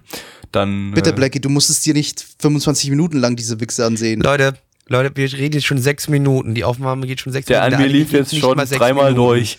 Dann Bitte, äh, Blackie, du musstest dir nicht 25 Minuten lang diese Wichse ansehen. Leute, Leute, wir reden jetzt schon sechs Minuten. Die Aufnahme geht schon sechs der Minuten. Anime lief jetzt schon dreimal Minuten. durch.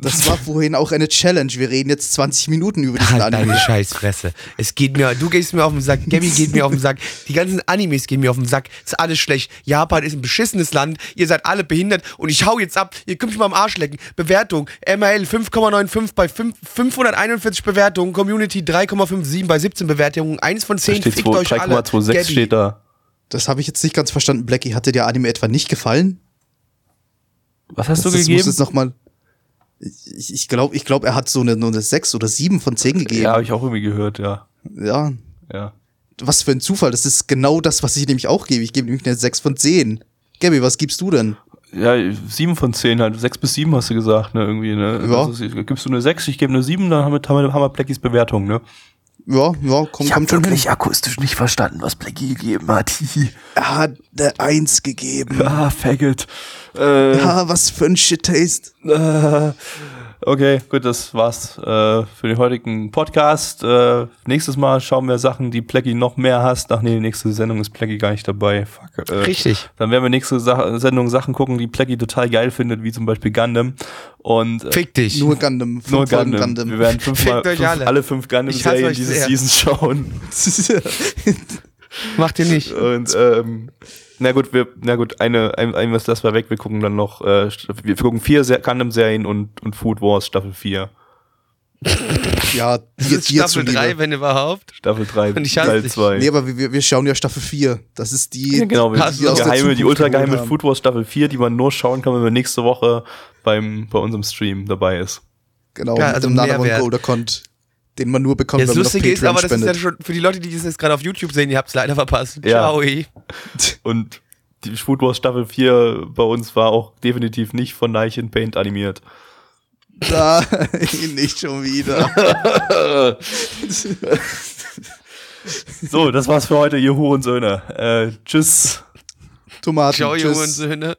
Das war vorhin auch eine Challenge. Wir reden jetzt 20 Minuten über diesen Halt Anime. deine Scheißfresse. Es geht mir, du gehst mir auf den Sack, Gabby geht mir auf den Sack, die ganzen Animes gehen mir auf den Sack. Ist alles schlecht. Japan ist ein beschissenes Land, ihr seid alle behindert und ich hau jetzt ab. Ihr könnt mich mal am Arsch lecken. Bewertung, ML 5,95 bei 5, 541 Bewertungen, Community 3,57 bei 17 Bewertungen, 1 von Da 10, steht fickt euch alle. 3,26 Gabby. steht da. Das habe ich jetzt nicht ganz verstanden. Blackie, hat dir der Anime etwa nicht gefallen? Was hast das, du das gegeben? muss jetzt noch mal ich ich glaube, ich glaub, er hat so eine, eine 6 oder 7 von 10 gegeben. Ja, habe ich auch irgendwie gehört, ja. ja. Ja. Was für ein Zufall. Das ist genau das, was ich nämlich auch gebe. Ich gebe nämlich eine 6 von 10. Gabby, was gibst du denn? Ja, sieben von zehn halt. Sechs bis sieben hast du gesagt, ne, irgendwie, ne? Ja. Also, gibst du eine sechs, ich gebe eine sieben, dann haben wir, haben wir, haben wir Blackies Bewertung, ne? Ja, ja, komm, kommt schon hin. akustisch nicht verstanden, was Blackie gegeben hat. Er hat eine 1 gegeben. ah, Faggot. Äh, Ja, was für ein Shit-Taste. äh, okay, gut, das war's äh, für den heutigen Podcast. Äh, nächstes Mal schauen wir Sachen, die Blackie noch mehr hasst. Ach nee, die nächste Sendung ist Blackie gar nicht dabei. Fuck. Äh, Richtig. Dann werden wir nächste Sa Sendung Sachen gucken, die Blackie total geil findet, wie zum Beispiel Gundam. Und äh, Fick dich. Nur Gundam. nur fünf Folgen Gundam. Wir werden fünfmal, fünf, alle. alle. fünf Gundam-Serien euch diese sehr. Season schauen. Macht ihr nicht. Und ähm, na gut, wir, na gut, eine, ein, ein was das war weg. Wir gucken dann noch, äh, wir gucken vier Se- Gundam-Serien und, und Food Wars Staffel 4. ja, Das die, ist die jetzt Staffel schon 3, wieder. wenn überhaupt. Staffel 3, Und ich hasse Teil dich. 2. Nee, aber wir, wir schauen ja Staffel 4. Das ist die. ja, genau, die, geheime, die ultra geheime geholt haben. Food Wars Staffel 4, die man nur schauen kann, wenn man nächste Woche beim, bei unserem Stream dabei ist. Genau, Ja, mit also dem Nana Mehrwert. Gold Account, den man nur bekommt, Das wenn man auf Lustige ist Patreon aber, das ist ja schon für die Leute, die das jetzt gerade auf YouTube sehen, ihr habt es leider verpasst. Ja. Ciao. ey. Und die Food Wars Staffel 4 bei uns war auch definitiv nicht von Neichen Paint animiert. Da, nicht schon wieder. So, das war's für heute, ihr Hurensöhne. Äh, tschüss. Tomaten. Ciao, tschüss. Junge und